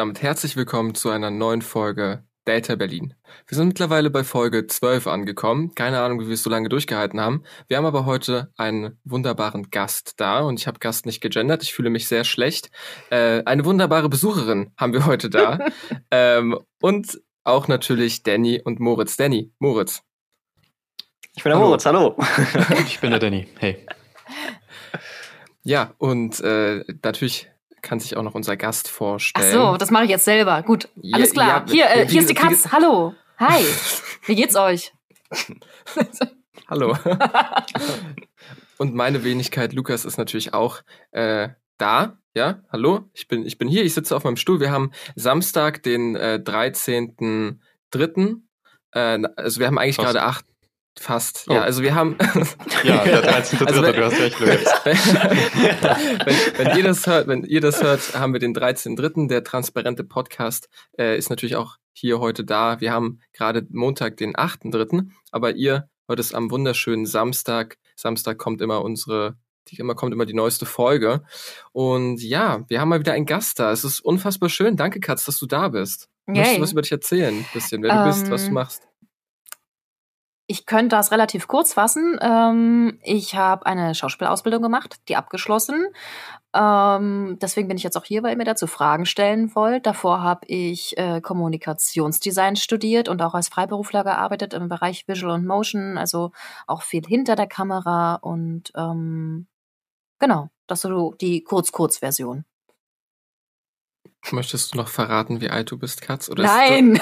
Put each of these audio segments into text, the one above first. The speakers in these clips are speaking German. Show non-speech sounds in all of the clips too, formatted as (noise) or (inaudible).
Damit herzlich willkommen zu einer neuen Folge Data Berlin. Wir sind mittlerweile bei Folge 12 angekommen. Keine Ahnung, wie wir es so lange durchgehalten haben. Wir haben aber heute einen wunderbaren Gast da und ich habe Gast nicht gegendert. Ich fühle mich sehr schlecht. Äh, eine wunderbare Besucherin haben wir heute da. (laughs) ähm, und auch natürlich Danny und Moritz. Danny, Moritz. Ich bin der hallo. Moritz, hallo. (laughs) ich bin der Danny, hey. Ja, und äh, natürlich kann sich auch noch unser Gast vorstellen. Ach so, das mache ich jetzt selber. Gut, alles klar. Ja, hier, äh, hier ist die Katz. Hallo. Hi. (laughs) Wie geht's euch? (laughs) Hallo. Und meine Wenigkeit Lukas ist natürlich auch äh, da. Ja, hallo. Ich bin, ich bin hier. Ich sitze auf meinem Stuhl. Wir haben Samstag, den äh, 13.3. Äh, also wir haben eigentlich gerade acht, Fast, oh. ja. Also wir haben. (laughs) ja, der 13. also wenn, du hast recht, Lukas. (laughs) wenn, wenn, ihr das hört, wenn ihr das hört, haben wir den 13.3. Der transparente Podcast äh, ist natürlich auch hier heute da. Wir haben gerade Montag, den 8.3., aber ihr hört es am wunderschönen Samstag. Samstag kommt immer unsere die immer kommt immer die neueste Folge. Und ja, wir haben mal wieder einen Gast da. Es ist unfassbar schön. Danke, Katz, dass du da bist. Yay. Möchtest du was über dich erzählen? Ein bisschen, wer um, du bist, was du ähm, machst? Ich könnte das relativ kurz fassen. Ähm, ich habe eine Schauspielausbildung gemacht, die abgeschlossen. Ähm, deswegen bin ich jetzt auch hier, weil ihr mir dazu Fragen stellen wollt. Davor habe ich äh, Kommunikationsdesign studiert und auch als Freiberufler gearbeitet im Bereich Visual und Motion, also auch viel hinter der Kamera und ähm, genau, das ist so die Kurz-Kurz-Version. Möchtest du noch verraten, wie alt du bist, Katz? Oder Nein!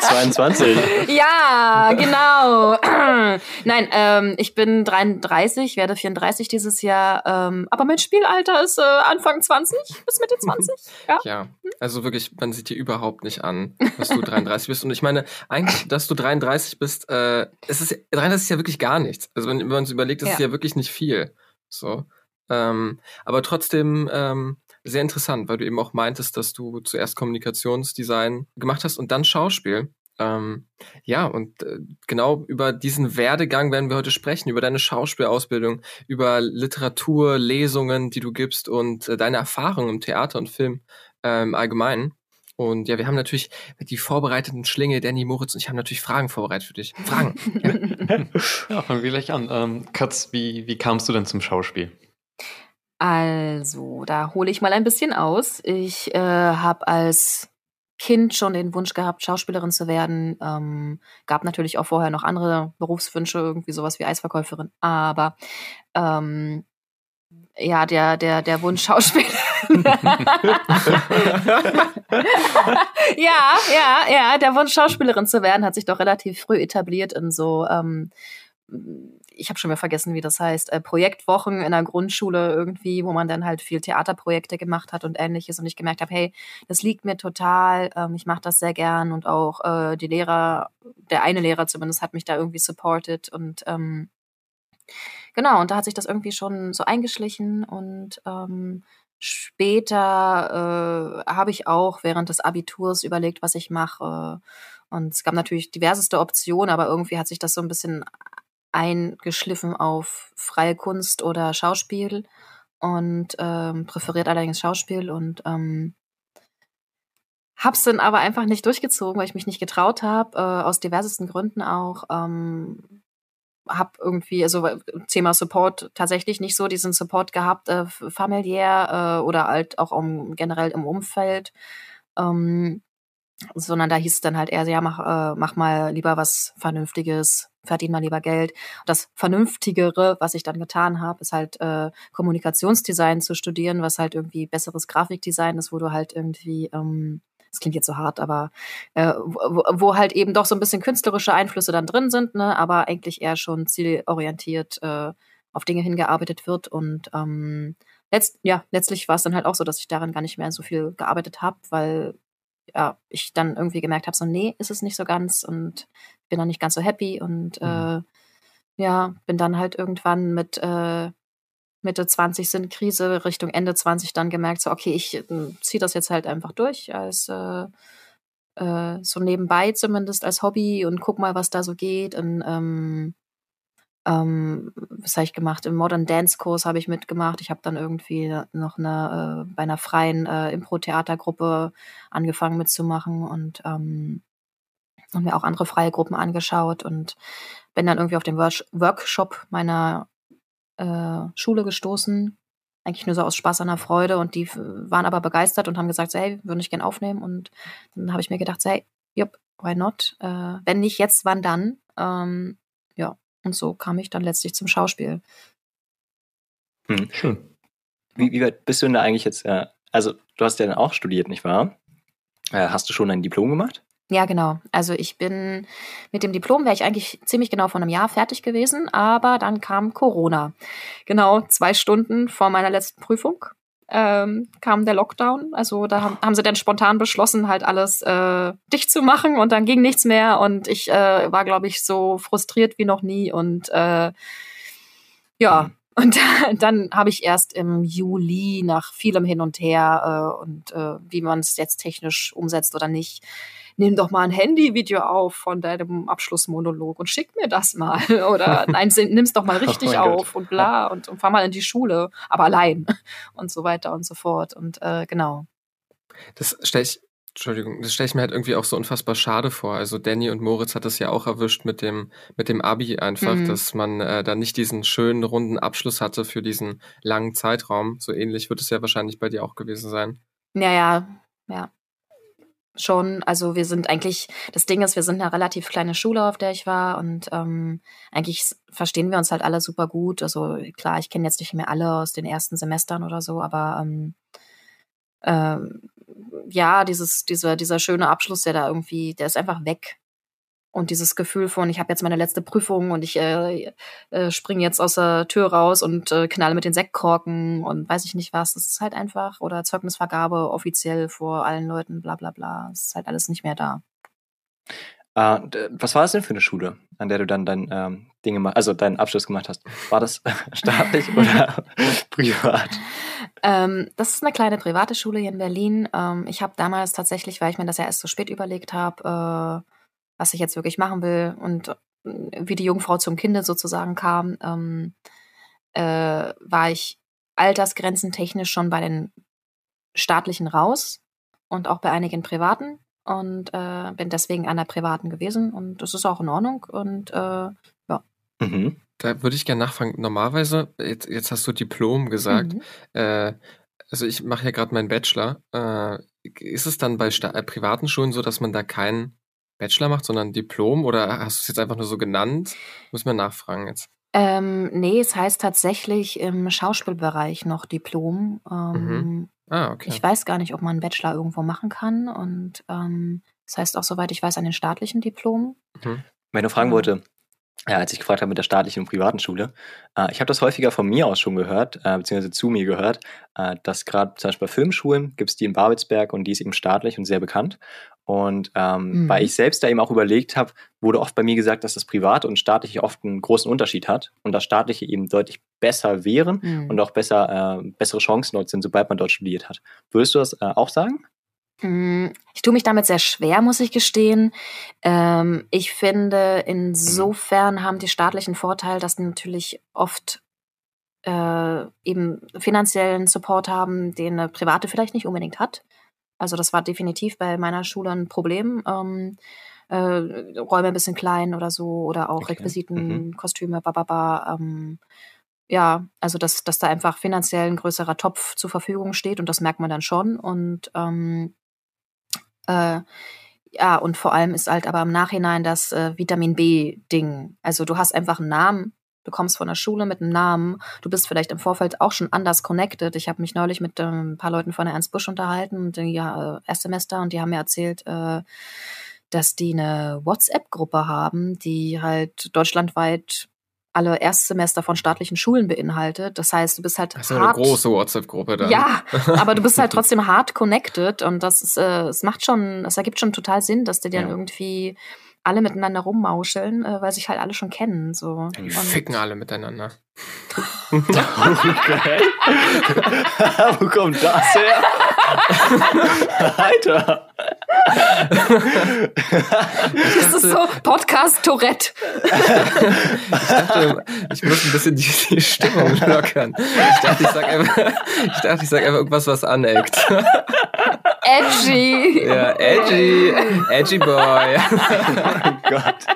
22. (laughs) Ja, genau. (clears throat) Nein, ähm, ich bin 33, werde 34 dieses Jahr. Ähm, aber mein Spielalter ist äh, Anfang 20 bis Mitte (laughs) 20. Ja. ja, also wirklich, man sieht dir überhaupt nicht an, dass du 33 bist. Und ich meine, eigentlich, dass du 33 bist, äh, es ist 33 ist ja wirklich gar nichts. Also wenn, wenn man es überlegt, das ja. ist ja wirklich nicht viel. So. Ähm, aber trotzdem ähm, sehr interessant, weil du eben auch meintest, dass du zuerst Kommunikationsdesign gemacht hast und dann Schauspiel. Ähm, ja, und äh, genau über diesen Werdegang werden wir heute sprechen, über deine Schauspielausbildung, über Literatur, Lesungen, die du gibst und äh, deine Erfahrungen im Theater und Film ähm, allgemein. Und ja, wir haben natürlich die vorbereiteten Schlinge, Danny, Moritz und ich haben natürlich Fragen vorbereitet für dich. Fragen. (laughs) ja, ja fangen wir gleich an. Ähm, Katz, wie, wie kamst du denn zum Schauspiel? Also, da hole ich mal ein bisschen aus. Ich äh, habe als Kind schon den Wunsch gehabt, Schauspielerin zu werden. Ähm, gab natürlich auch vorher noch andere Berufswünsche, irgendwie sowas wie Eisverkäuferin. Aber ähm, ja, der, der, der Wunsch Schauspieler. (laughs) ja, ja, ja, der Wunsch Schauspielerin zu werden hat sich doch relativ früh etabliert in so ähm, ich habe schon mal vergessen, wie das heißt, äh, Projektwochen in der Grundschule irgendwie, wo man dann halt viel Theaterprojekte gemacht hat und ähnliches und ich gemerkt habe, hey, das liegt mir total, ähm, ich mache das sehr gern und auch äh, die Lehrer, der eine Lehrer zumindest hat mich da irgendwie supported und ähm, genau, und da hat sich das irgendwie schon so eingeschlichen und ähm, später äh, habe ich auch während des Abiturs überlegt, was ich mache. Und es gab natürlich diverseste Optionen, aber irgendwie hat sich das so ein bisschen eingeschliffen auf freie Kunst oder Schauspiel und ähm, präferiert allerdings Schauspiel und ähm, hab's dann aber einfach nicht durchgezogen, weil ich mich nicht getraut habe, äh, aus diversesten Gründen auch. Ähm, hab irgendwie, also Thema Support tatsächlich nicht so diesen Support gehabt, äh, familiär äh, oder halt auch um, generell im Umfeld. Ähm, sondern da hieß es dann halt eher, ja, mach, äh, mach mal lieber was Vernünftiges, verdien mal lieber Geld. Das Vernünftigere, was ich dann getan habe, ist halt äh, Kommunikationsdesign zu studieren, was halt irgendwie besseres Grafikdesign ist, wo du halt irgendwie, ähm, das klingt jetzt so hart, aber äh, wo, wo halt eben doch so ein bisschen künstlerische Einflüsse dann drin sind, ne, aber eigentlich eher schon zielorientiert äh, auf Dinge hingearbeitet wird und ähm, letzt, ja, letztlich war es dann halt auch so, dass ich daran gar nicht mehr so viel gearbeitet habe, weil ja, ich dann irgendwie gemerkt habe, so, nee, ist es nicht so ganz und bin dann nicht ganz so happy und mhm. äh, ja, bin dann halt irgendwann mit äh, Mitte 20 sind Krise, Richtung Ende 20 dann gemerkt, so, okay, ich äh, ziehe das jetzt halt einfach durch als äh, äh, so nebenbei zumindest als Hobby und guck mal, was da so geht und ähm, ähm, was habe ich gemacht? Im Modern Dance Kurs habe ich mitgemacht. Ich habe dann irgendwie noch eine, äh, bei einer freien äh, Impro-Theatergruppe angefangen mitzumachen und, ähm, und mir auch andere freie Gruppen angeschaut und bin dann irgendwie auf den Work Workshop meiner äh, Schule gestoßen. Eigentlich nur so aus Spaß an der Freude und die waren aber begeistert und haben gesagt, so, hey, würde ich gerne aufnehmen und dann habe ich mir gedacht, so, hey, jupp, why not? Äh, wenn nicht jetzt, wann dann? Ähm, und so kam ich dann letztlich zum Schauspiel. Hm. Schön. Wie, wie weit bist du denn da eigentlich jetzt? Äh, also, du hast ja dann auch studiert, nicht wahr? Äh, hast du schon ein Diplom gemacht? Ja, genau. Also ich bin mit dem Diplom wäre ich eigentlich ziemlich genau vor einem Jahr fertig gewesen, aber dann kam Corona. Genau zwei Stunden vor meiner letzten Prüfung ähm, kam der Lockdown. Also da haben, haben sie dann spontan beschlossen, halt alles äh, dicht zu machen und dann ging nichts mehr und ich äh, war, glaube ich, so frustriert wie noch nie und äh, ja. Mhm. Und dann habe ich erst im Juli nach vielem Hin und Her äh, und äh, wie man es jetzt technisch umsetzt oder nicht, nimm doch mal ein Handyvideo auf von deinem Abschlussmonolog und schick mir das mal. (laughs) Oder nein, nimm's doch mal (laughs) oh richtig oh auf Gott. und bla und, und fahr mal in die Schule, aber allein (laughs) und so weiter und so fort. Und äh, genau. Das stelle ich, Entschuldigung, das stelle ich mir halt irgendwie auch so unfassbar schade vor. Also Danny und Moritz hat das ja auch erwischt mit dem, mit dem Abi einfach, mhm. dass man äh, da nicht diesen schönen runden Abschluss hatte für diesen langen Zeitraum. So ähnlich wird es ja wahrscheinlich bei dir auch gewesen sein. Ja, ja, ja schon. Also wir sind eigentlich, das Ding ist, wir sind eine relativ kleine Schule, auf der ich war und ähm, eigentlich verstehen wir uns halt alle super gut. Also klar, ich kenne jetzt nicht mehr alle aus den ersten Semestern oder so, aber ähm, ähm, ja, dieses, dieser, dieser schöne Abschluss, der da irgendwie, der ist einfach weg. Und dieses Gefühl von, ich habe jetzt meine letzte Prüfung und ich äh, äh, springe jetzt aus der Tür raus und äh, knalle mit den Sektkorken und weiß ich nicht was. Das ist halt einfach, oder Zeugnisvergabe offiziell vor allen Leuten, bla bla bla. Das ist halt alles nicht mehr da. Uh, was war das denn für eine Schule, an der du dann dein ähm, Dinge, also deinen Abschluss gemacht hast? War das (laughs) staatlich (laughs) oder (laughs) privat? Ähm, das ist eine kleine private Schule hier in Berlin. Ähm, ich habe damals tatsächlich, weil ich mir das ja erst so spät überlegt habe, äh, was ich jetzt wirklich machen will und äh, wie die Jungfrau zum Kinde sozusagen kam, ähm, äh, war ich altersgrenzentechnisch schon bei den staatlichen raus und auch bei einigen privaten und äh, bin deswegen an der privaten gewesen und das ist auch in Ordnung und äh, ja. Mhm. Da würde ich gerne nachfragen. Normalerweise, jetzt, jetzt hast du Diplom gesagt. Mhm. Äh, also ich mache ja gerade meinen Bachelor. Äh, ist es dann bei äh, privaten Schulen so, dass man da keinen Bachelor macht, sondern Diplom oder hast du es jetzt einfach nur so genannt? Muss man nachfragen jetzt. Ähm, nee, es heißt tatsächlich im Schauspielbereich noch Diplom. Ähm, mhm. Ah, okay. Ich weiß gar nicht, ob man einen Bachelor irgendwo machen kann. Und ähm, das heißt auch, soweit ich weiß, an den staatlichen Diplomen. Mhm. Wenn du fragen wollte, ja, als ich gefragt habe mit der staatlichen und privaten Schule. Äh, ich habe das häufiger von mir aus schon gehört, äh, beziehungsweise zu mir gehört, äh, dass gerade zum Beispiel bei Filmschulen gibt es die in Babelsberg und die ist eben staatlich und sehr bekannt. Und ähm, mhm. weil ich selbst da eben auch überlegt habe, wurde oft bei mir gesagt, dass das Private und Staatliche oft einen großen Unterschied hat und das Staatliche eben deutlich besser wären mhm. und auch besser, äh, bessere Chancen dort sind, sobald man dort studiert hat. Würdest du das äh, auch sagen? Mm, ich tue mich damit sehr schwer, muss ich gestehen. Ähm, ich finde, insofern haben die staatlichen Vorteil, dass die natürlich oft äh, eben finanziellen Support haben, den eine private vielleicht nicht unbedingt hat. Also das war definitiv bei meiner Schule ein Problem. Ähm, äh, Räume ein bisschen klein oder so oder auch okay. Requisiten, mhm. Kostüme, bababa. Ähm, ja, also dass, dass da einfach finanziell ein größerer Topf zur Verfügung steht und das merkt man dann schon. Und ähm, äh, ja, und vor allem ist halt aber im Nachhinein das äh, Vitamin B-Ding. Also du hast einfach einen Namen, du kommst von der Schule mit einem Namen, du bist vielleicht im Vorfeld auch schon anders connected. Ich habe mich neulich mit ähm, ein paar Leuten von der Ernst Busch unterhalten, und, ja, äh, Erstsemester, und die haben mir erzählt, äh, dass die eine WhatsApp-Gruppe haben, die halt deutschlandweit alle Erstsemester von staatlichen Schulen beinhaltet. Das heißt, du bist halt das ist hart, eine große WhatsApp-Gruppe da. Ja, (laughs) aber du bist halt trotzdem hart connected und das ist, äh, es macht schon, es ergibt schon total Sinn, dass die dann ja. irgendwie alle miteinander rummauscheln, äh, weil sich halt alle schon kennen. So. Ja, die und ficken alle miteinander. (laughs) okay. (laughs) Wo kommt das her? Alter. das ist so Podcast Tourette. ich dachte, ich muss ein bisschen die, die Stimmung lockern. Ich dachte, ich sag einfach, ich dachte, ich sag einfach irgendwas, was aneckt. Edgy. Ja, edgy. Edgy Boy. oh Gott.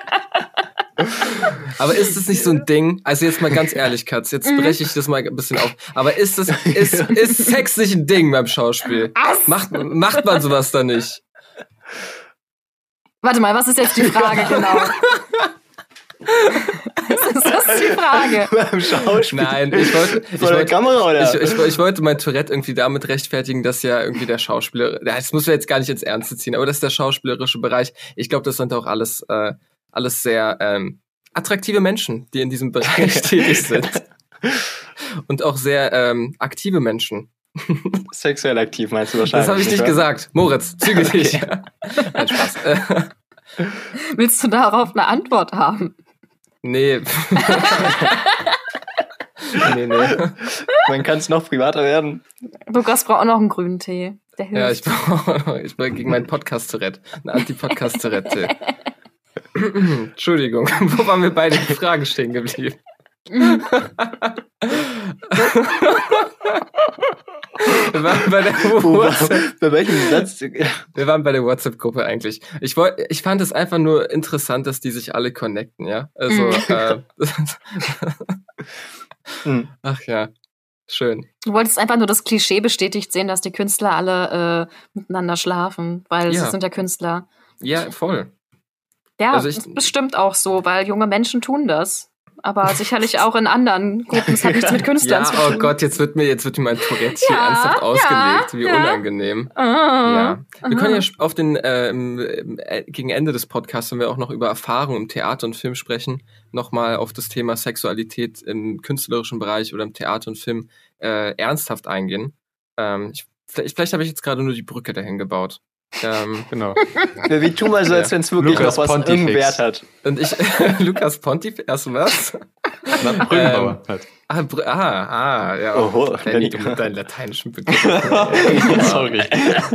Aber ist das nicht so ein Ding? Also jetzt mal ganz ehrlich, Katz, jetzt Mhm. breche ich das mal ein bisschen auf. Aber ist das, (laughs) ist, ist Sex nicht ein Ding beim Schauspiel? Was? Macht, macht man sowas da nicht? Warte mal, was ist jetzt die Frage genau? Was ist das die Frage? Beim Schauspiel. Nein, ich wollte, ich Vor der wollte, Kamera, oder? ich, ich, ich wollte mein Tourette irgendwie damit rechtfertigen, dass ja irgendwie der Schauspieler, das muss man jetzt gar nicht ins Ernste ziehen, aber das ist der schauspielerische Bereich. Ich glaube, das sind auch alles, äh, alles sehr ähm, attraktive Menschen, die in diesem Bereich (laughs) tätig sind. Und auch sehr ähm, aktive Menschen. (laughs) Sexuell aktiv meinst du wahrscheinlich. Das habe ich nicht wahr? gesagt. Moritz, zügel (laughs) dich. Nein, Spaß. Willst du darauf eine Antwort haben? nee. nee, nee. Man kann es noch privater werden. Lukas braucht auch noch einen grünen Tee. Der hilft. Ja, ich brauche ich bin gegen meinen Podcast-Tourette. Ein Anti-Podcast-Tourette. (clears throat) Entschuldigung, (laughs) wo waren wir bei den Fragen stehen geblieben? wir waren bei der WhatsApp, Bei welchem Satz? wir waren bei der WhatsApp-Gruppe eigentlich. Ich wollte, ich fand es einfach nur interessant, dass die sich alle connecten, ja. Also, Mhm. äh, (laughs) (laughs) Hm. ach ja, schön. Du wolltest einfach nur das Klischee bestätigt sehen, dass die Künstler alle äh, miteinander schlafen, weil Ja. sie sind ja Künstler. Ja, voll. Ja, Also ich- das ist bestimmt auch so, weil junge Menschen tun das. Aber sicherlich auch in anderen Gruppen. Es hat nichts (laughs) mit Künstlern Ja, zu tun. oh Gott, jetzt wird mir, jetzt wird mir mein Tourette hier Ja, ernsthaft ja, ausgelegt. Wie ja. unangenehm. Ah, Ja. Wir aha. können ja sch- auf den, äh, äh, gegen Ende des Podcasts, wenn wir auch noch über Erfahrung im Theater und Film sprechen, nochmal auf das Thema Sexualität im künstlerischen Bereich oder im Theater und Film äh, ernsthaft eingehen. Ähm, ich, vielleicht vielleicht habe ich jetzt gerade nur die Brücke dahin gebaut. Ähm, Genau. (laughs) Wie tu mal so, als wenn es wirklich Lukas noch was Pontifex. irgendeinen Wert hat. und ich, (laughs) Lukas Pontif, erst was? Na, Brückenbauer halt. Ah, Br ah, ah, ja. Oho, Danny, du mit deinen lateinischen Begriffen. (laughs) Sorry.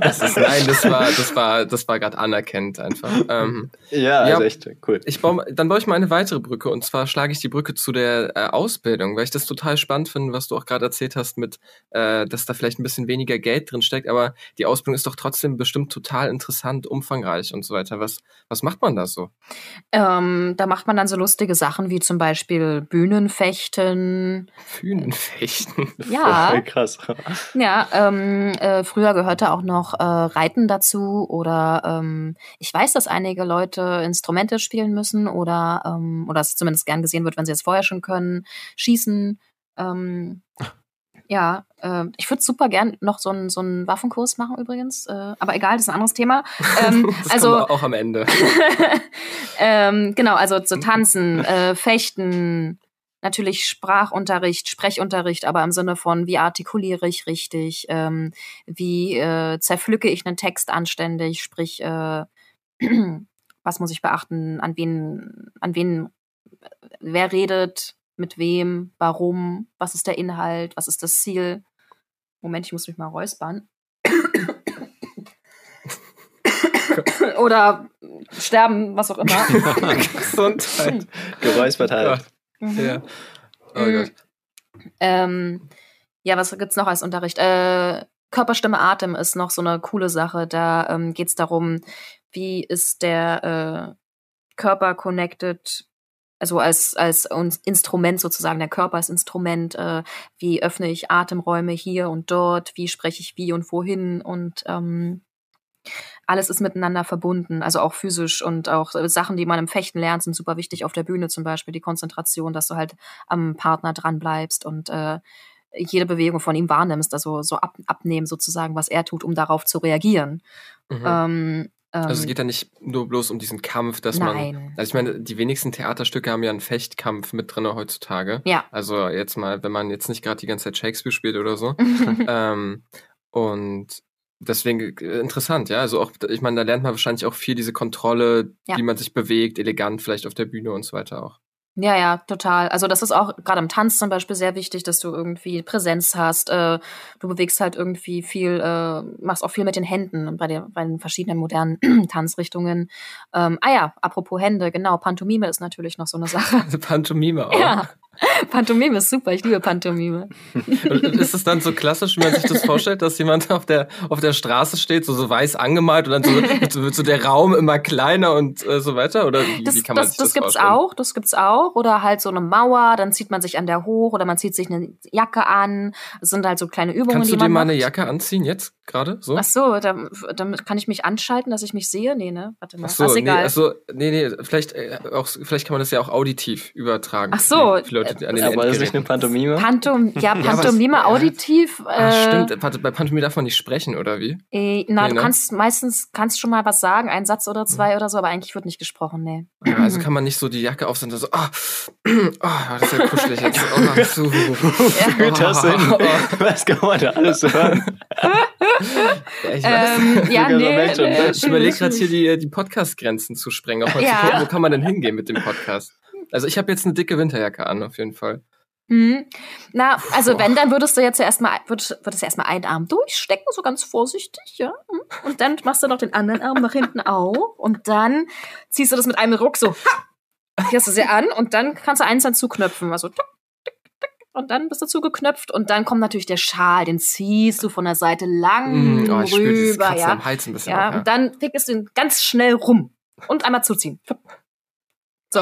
Das ist, nein, das war, das war, das war gerade anerkennend einfach. Ähm, Ja, Ja. also echt cool. Ich baue, dann baue ich mal eine weitere Brücke und zwar schlage ich die Brücke zu der äh, Ausbildung, weil ich das total spannend finde, was du auch gerade erzählt hast mit, äh, dass da vielleicht ein bisschen weniger Geld drin steckt, aber die Ausbildung ist doch trotzdem bestimmt total interessant, umfangreich und so weiter. Was, was macht man da so? Ähm, da macht man dann so lustige Sachen wie zum Beispiel Bühnenfechten. Fühnenfechten. (laughs) Ja. (laughs) Voll krass. Ja, ähm, äh, früher gehörte auch noch äh, Reiten dazu oder ähm, ich weiß, dass einige Leute Instrumente spielen müssen oder ähm, oder es zumindest gern gesehen wird, wenn sie es vorher schon können, schießen. Ähm, ja, äh, ich würde super gern noch so einen so einen Waffenkurs machen übrigens, äh, aber egal, das ist ein anderes Thema. Ähm, (laughs) das also auch am Ende. (laughs) ähm, genau, also so tanzen, äh, fechten, natürlich Sprachunterricht, Sprechunterricht, aber im Sinne von, wie artikuliere ich richtig, ähm, wie äh, zerpflücke ich einen Text anständig, sprich, äh, (clears throat) was muss ich beachten, an wen, an wen, äh, wer redet, mit wem, warum, was ist der Inhalt, was ist das Ziel. Moment, ich muss mich mal räuspern. (coughs) Oder sterben, was auch immer. (laughs) Gesundheit. Geräuspert halt. Mhm. Ja. Oh Mhm. Gott. Ähm, ja, was gibt's noch als Unterricht? Äh, Körperstimme, Atem ist noch so eine coole Sache. Da ähm, geht's darum, wie ist der äh, Körper connected, also als, als Instrument sozusagen, der Körper als Instrument, äh, wie öffne ich Atemräume hier und dort, wie spreche ich wie und wohin und ähm, alles ist miteinander verbunden, also auch physisch und auch Sachen, die man im Fechten lernt, sind super wichtig auf der Bühne zum Beispiel, die Konzentration, dass du halt am Partner dran bleibst und äh, jede Bewegung von ihm wahrnimmst, also so ab, abnehmen sozusagen, was er tut, um darauf zu reagieren. Mhm. Ähm, Also es ähm, geht da nicht nur bloß um diesen Kampf, dass man. Nein. Also ich meine, die wenigsten Theaterstücke haben ja einen Fechtkampf mit drin heutzutage. Ja. Also jetzt mal, wenn man jetzt nicht gerade die ganze Zeit Shakespeare spielt oder so. (laughs) ähm, und deswegen äh, interessant, ja. Also auch, ich meine, da lernt man wahrscheinlich auch viel diese Kontrolle, Ja. wie man sich bewegt, elegant vielleicht auf der Bühne und so weiter auch. Ja, ja, total. Also das ist auch gerade im Tanz zum Beispiel sehr wichtig, dass du irgendwie Präsenz hast. Äh, du bewegst halt irgendwie viel, äh, machst auch viel mit den Händen bei, der, bei den verschiedenen modernen (clears throat) Tanzrichtungen. Ähm, ah ja, apropos Hände, genau, Pantomime ist natürlich noch so eine Sache. (laughs) Pantomime auch. Ja, (laughs) Pantomime ist super, ich liebe Pantomime. Ist es dann so klassisch, wie man sich das vorstellt, dass jemand auf der, auf der Straße steht, so, so weiß angemalt und dann so, wird, so, der Raum immer kleiner und äh, so weiter? Oder wie, das, wie kann man das, sich das, das gibt's vorstellen? auch, das gibt's auch. Oder halt so eine Mauer, dann zieht man sich an der hoch oder man zieht sich eine Jacke an. Das sind halt so kleine Übungen, Kannst du die dir mal eine Jacke anziehen jetzt gerade? So? Ach so, da, damit kann ich mich anschalten, dass ich mich sehe? Nee, ne? Warte mal. Ach so, Ach, nee, egal. also, nee, nee, vielleicht, äh, auch, vielleicht kann man das ja auch auditiv übertragen. Ach so, Für die Leute, die an den Aber das ist nicht eine Pantomime. Pantom, (laughs) ja, Pantomime es- auditiv. Äh, Ah, stimmt, warte, bei Pantomime darf man nicht sprechen, oder wie? Äh, na, Nee, du ne? kannst meistens kannst schon mal was sagen, einen Satz oder zwei oder so, aber eigentlich wird nicht gesprochen, nee. Ja, also kann man nicht so die Jacke aufsetzen und so, ah, oh, (clears throat) das ist ja kuschelig jetzt. (laughs) (laughs) Oh, so. Führt das hin? Oh, Was kann man da alles hören? Ich weiß. Ähm, (laughs) ja, nee, ne? Ich überlege gerade hier die, die Podcast-Grenzen zu sprengen, auch mal Ja. zu gucken, wo kann man denn hingehen mit dem Podcast. Also ich habe jetzt eine dicke Winterjacke an, auf jeden Fall. Hm. Na, also Boah. wenn, dann würdest du jetzt erstmal, würdest, würdest erstmal einen Arm durchstecken, so ganz vorsichtig, ja. Hm. Und dann machst du noch den anderen Arm nach hinten auf und dann ziehst du das mit einem Ruck so, ha, ziehst du sie an und dann kannst du eins dann zuknöpfen, also tuck, und dann bist du zugeknöpft und dann kommt natürlich der Schal, den ziehst du von der Seite lang Mm, oh, ich rüber, ja. am Hals ein bisschen. Ja, auch, und dann wickelst du ihn ganz schnell rum und einmal zuziehen. So,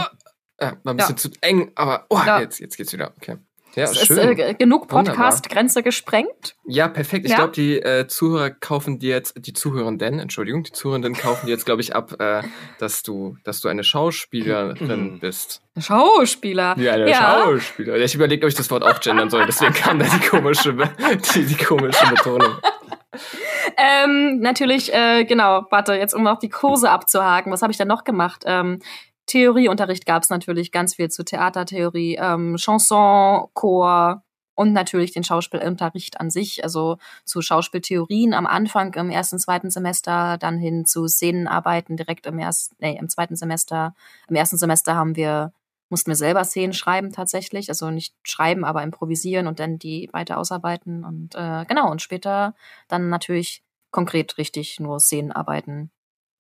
ja, war ein bisschen zu eng, aber oh, Ja. jetzt, jetzt geht's wieder. Okay. Ja, es ist schön. äh, ge- genug. Podcast-Grenze gesprengt. Ja, perfekt. Ich Ja. glaube, die äh, Zuhörer kaufen dir jetzt, die Zuhörenden, Entschuldigung, die Zuhörenden kaufen dir jetzt, glaube ich, ab, äh, dass du, dass du eine Schauspielerin bist. Schauspieler. Ja, eine Ja. Schauspieler. Ich überlege, ob ich das Wort auch gendern soll, deswegen kam da die komische, die, die komische Betonung. (laughs) Ähm, natürlich, äh, genau, warte, jetzt um noch die Kurse abzuhaken. Was habe ich da noch gemacht? Ähm, Theorieunterricht gab es natürlich ganz viel zu Theatertheorie, ähm, Chanson, Chor und natürlich den Schauspielunterricht an sich, also zu Schauspieltheorien am Anfang im ersten, zweiten Semester, dann hin zu Szenenarbeiten direkt im ersten, nee, im zweiten Semester. Im ersten Semester haben wir mussten wir selber Szenen schreiben tatsächlich, also nicht schreiben, aber improvisieren und dann die weiter ausarbeiten und äh, genau und später dann natürlich konkret richtig nur Szenenarbeiten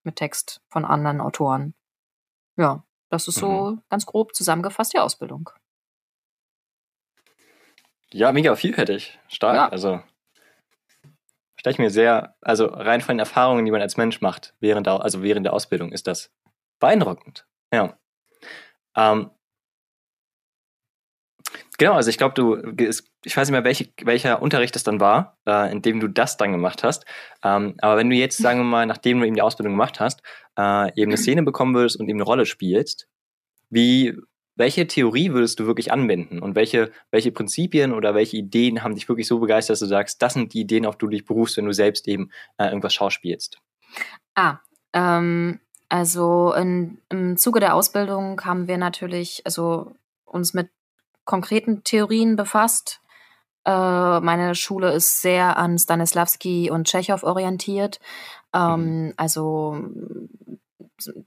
mit Text von anderen Autoren. Ja, das ist so ganz grob zusammengefasst die Ausbildung. Ja, mega vielfältig. Stark. Ja. Also stelle ich mir sehr, also rein von den Erfahrungen, die man als Mensch macht, während der, also während der Ausbildung, ist das beeindruckend. Ja. Ähm, genau, also ich glaube, du, ich weiß nicht mehr, welche, welcher Unterricht das dann war, äh, in dem du das dann gemacht hast. Ähm, aber wenn du jetzt, sagen wir mal, nachdem du eben die Ausbildung gemacht hast, äh, eben eine Szene bekommen würdest und eben eine Rolle spielst, wie, welche Theorie würdest du wirklich anwenden und welche, welche Prinzipien oder welche Ideen haben dich wirklich so begeistert, dass du sagst, das sind die Ideen, auf die du dich berufst, wenn du selbst eben äh, irgendwas schauspielst? Ah, ähm, also in, im Zuge der Ausbildung haben wir natürlich also uns mit konkreten Theorien befasst. Äh, meine Schule ist sehr an Stanislavski und Tschechow orientiert. Ähm, Also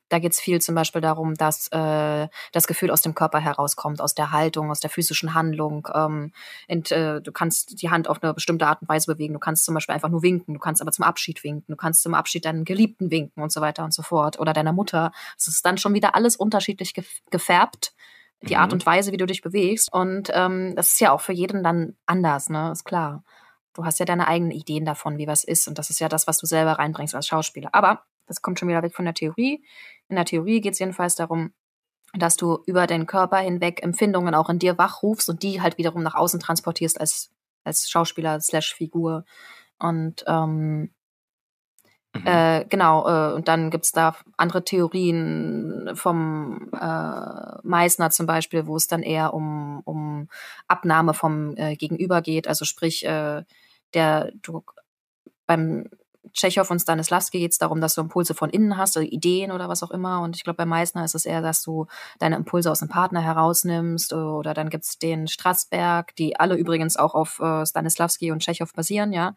da geht es viel zum Beispiel darum, dass äh, das Gefühl aus dem Körper herauskommt, aus der Haltung, aus der physischen Handlung. Ähm, und, äh, du kannst die Hand auf eine bestimmte Art und Weise bewegen. Du kannst zum Beispiel einfach nur winken. Du kannst aber zum Abschied winken. Du kannst zum Abschied deinen Geliebten winken und so weiter und so fort. Oder deiner Mutter. Es ist dann schon wieder alles unterschiedlich gef gefärbt. Die Mhm. Art und Weise, wie du dich bewegst. Und ähm, das ist ja auch für jeden dann anders, ne? Ist klar. Du hast ja deine eigenen Ideen davon, wie was ist. Und das ist ja das, was du selber reinbringst als Schauspieler. Aber das kommt schon wieder weg von der Theorie. In der Theorie geht es jedenfalls darum, dass du über den Körper hinweg Empfindungen auch in dir wachrufst und die halt wiederum nach außen transportierst als, als Schauspieler slash Figur. Und ähm, Mhm. äh, genau, äh, und dann gibt's da andere Theorien vom äh, Meissner zum Beispiel, wo es dann eher um, um Abnahme vom äh, Gegenüber geht. Also sprich, äh, der du beim Tschechow und Stanislavski geht es darum, dass du Impulse von innen hast, also Ideen oder was auch immer. Und ich glaube, bei Meissner ist es eher, dass du deine Impulse aus dem Partner herausnimmst. Oder dann gibt's den Strassberg, die alle übrigens auch auf äh, Stanislavski und Tschechow basieren, ja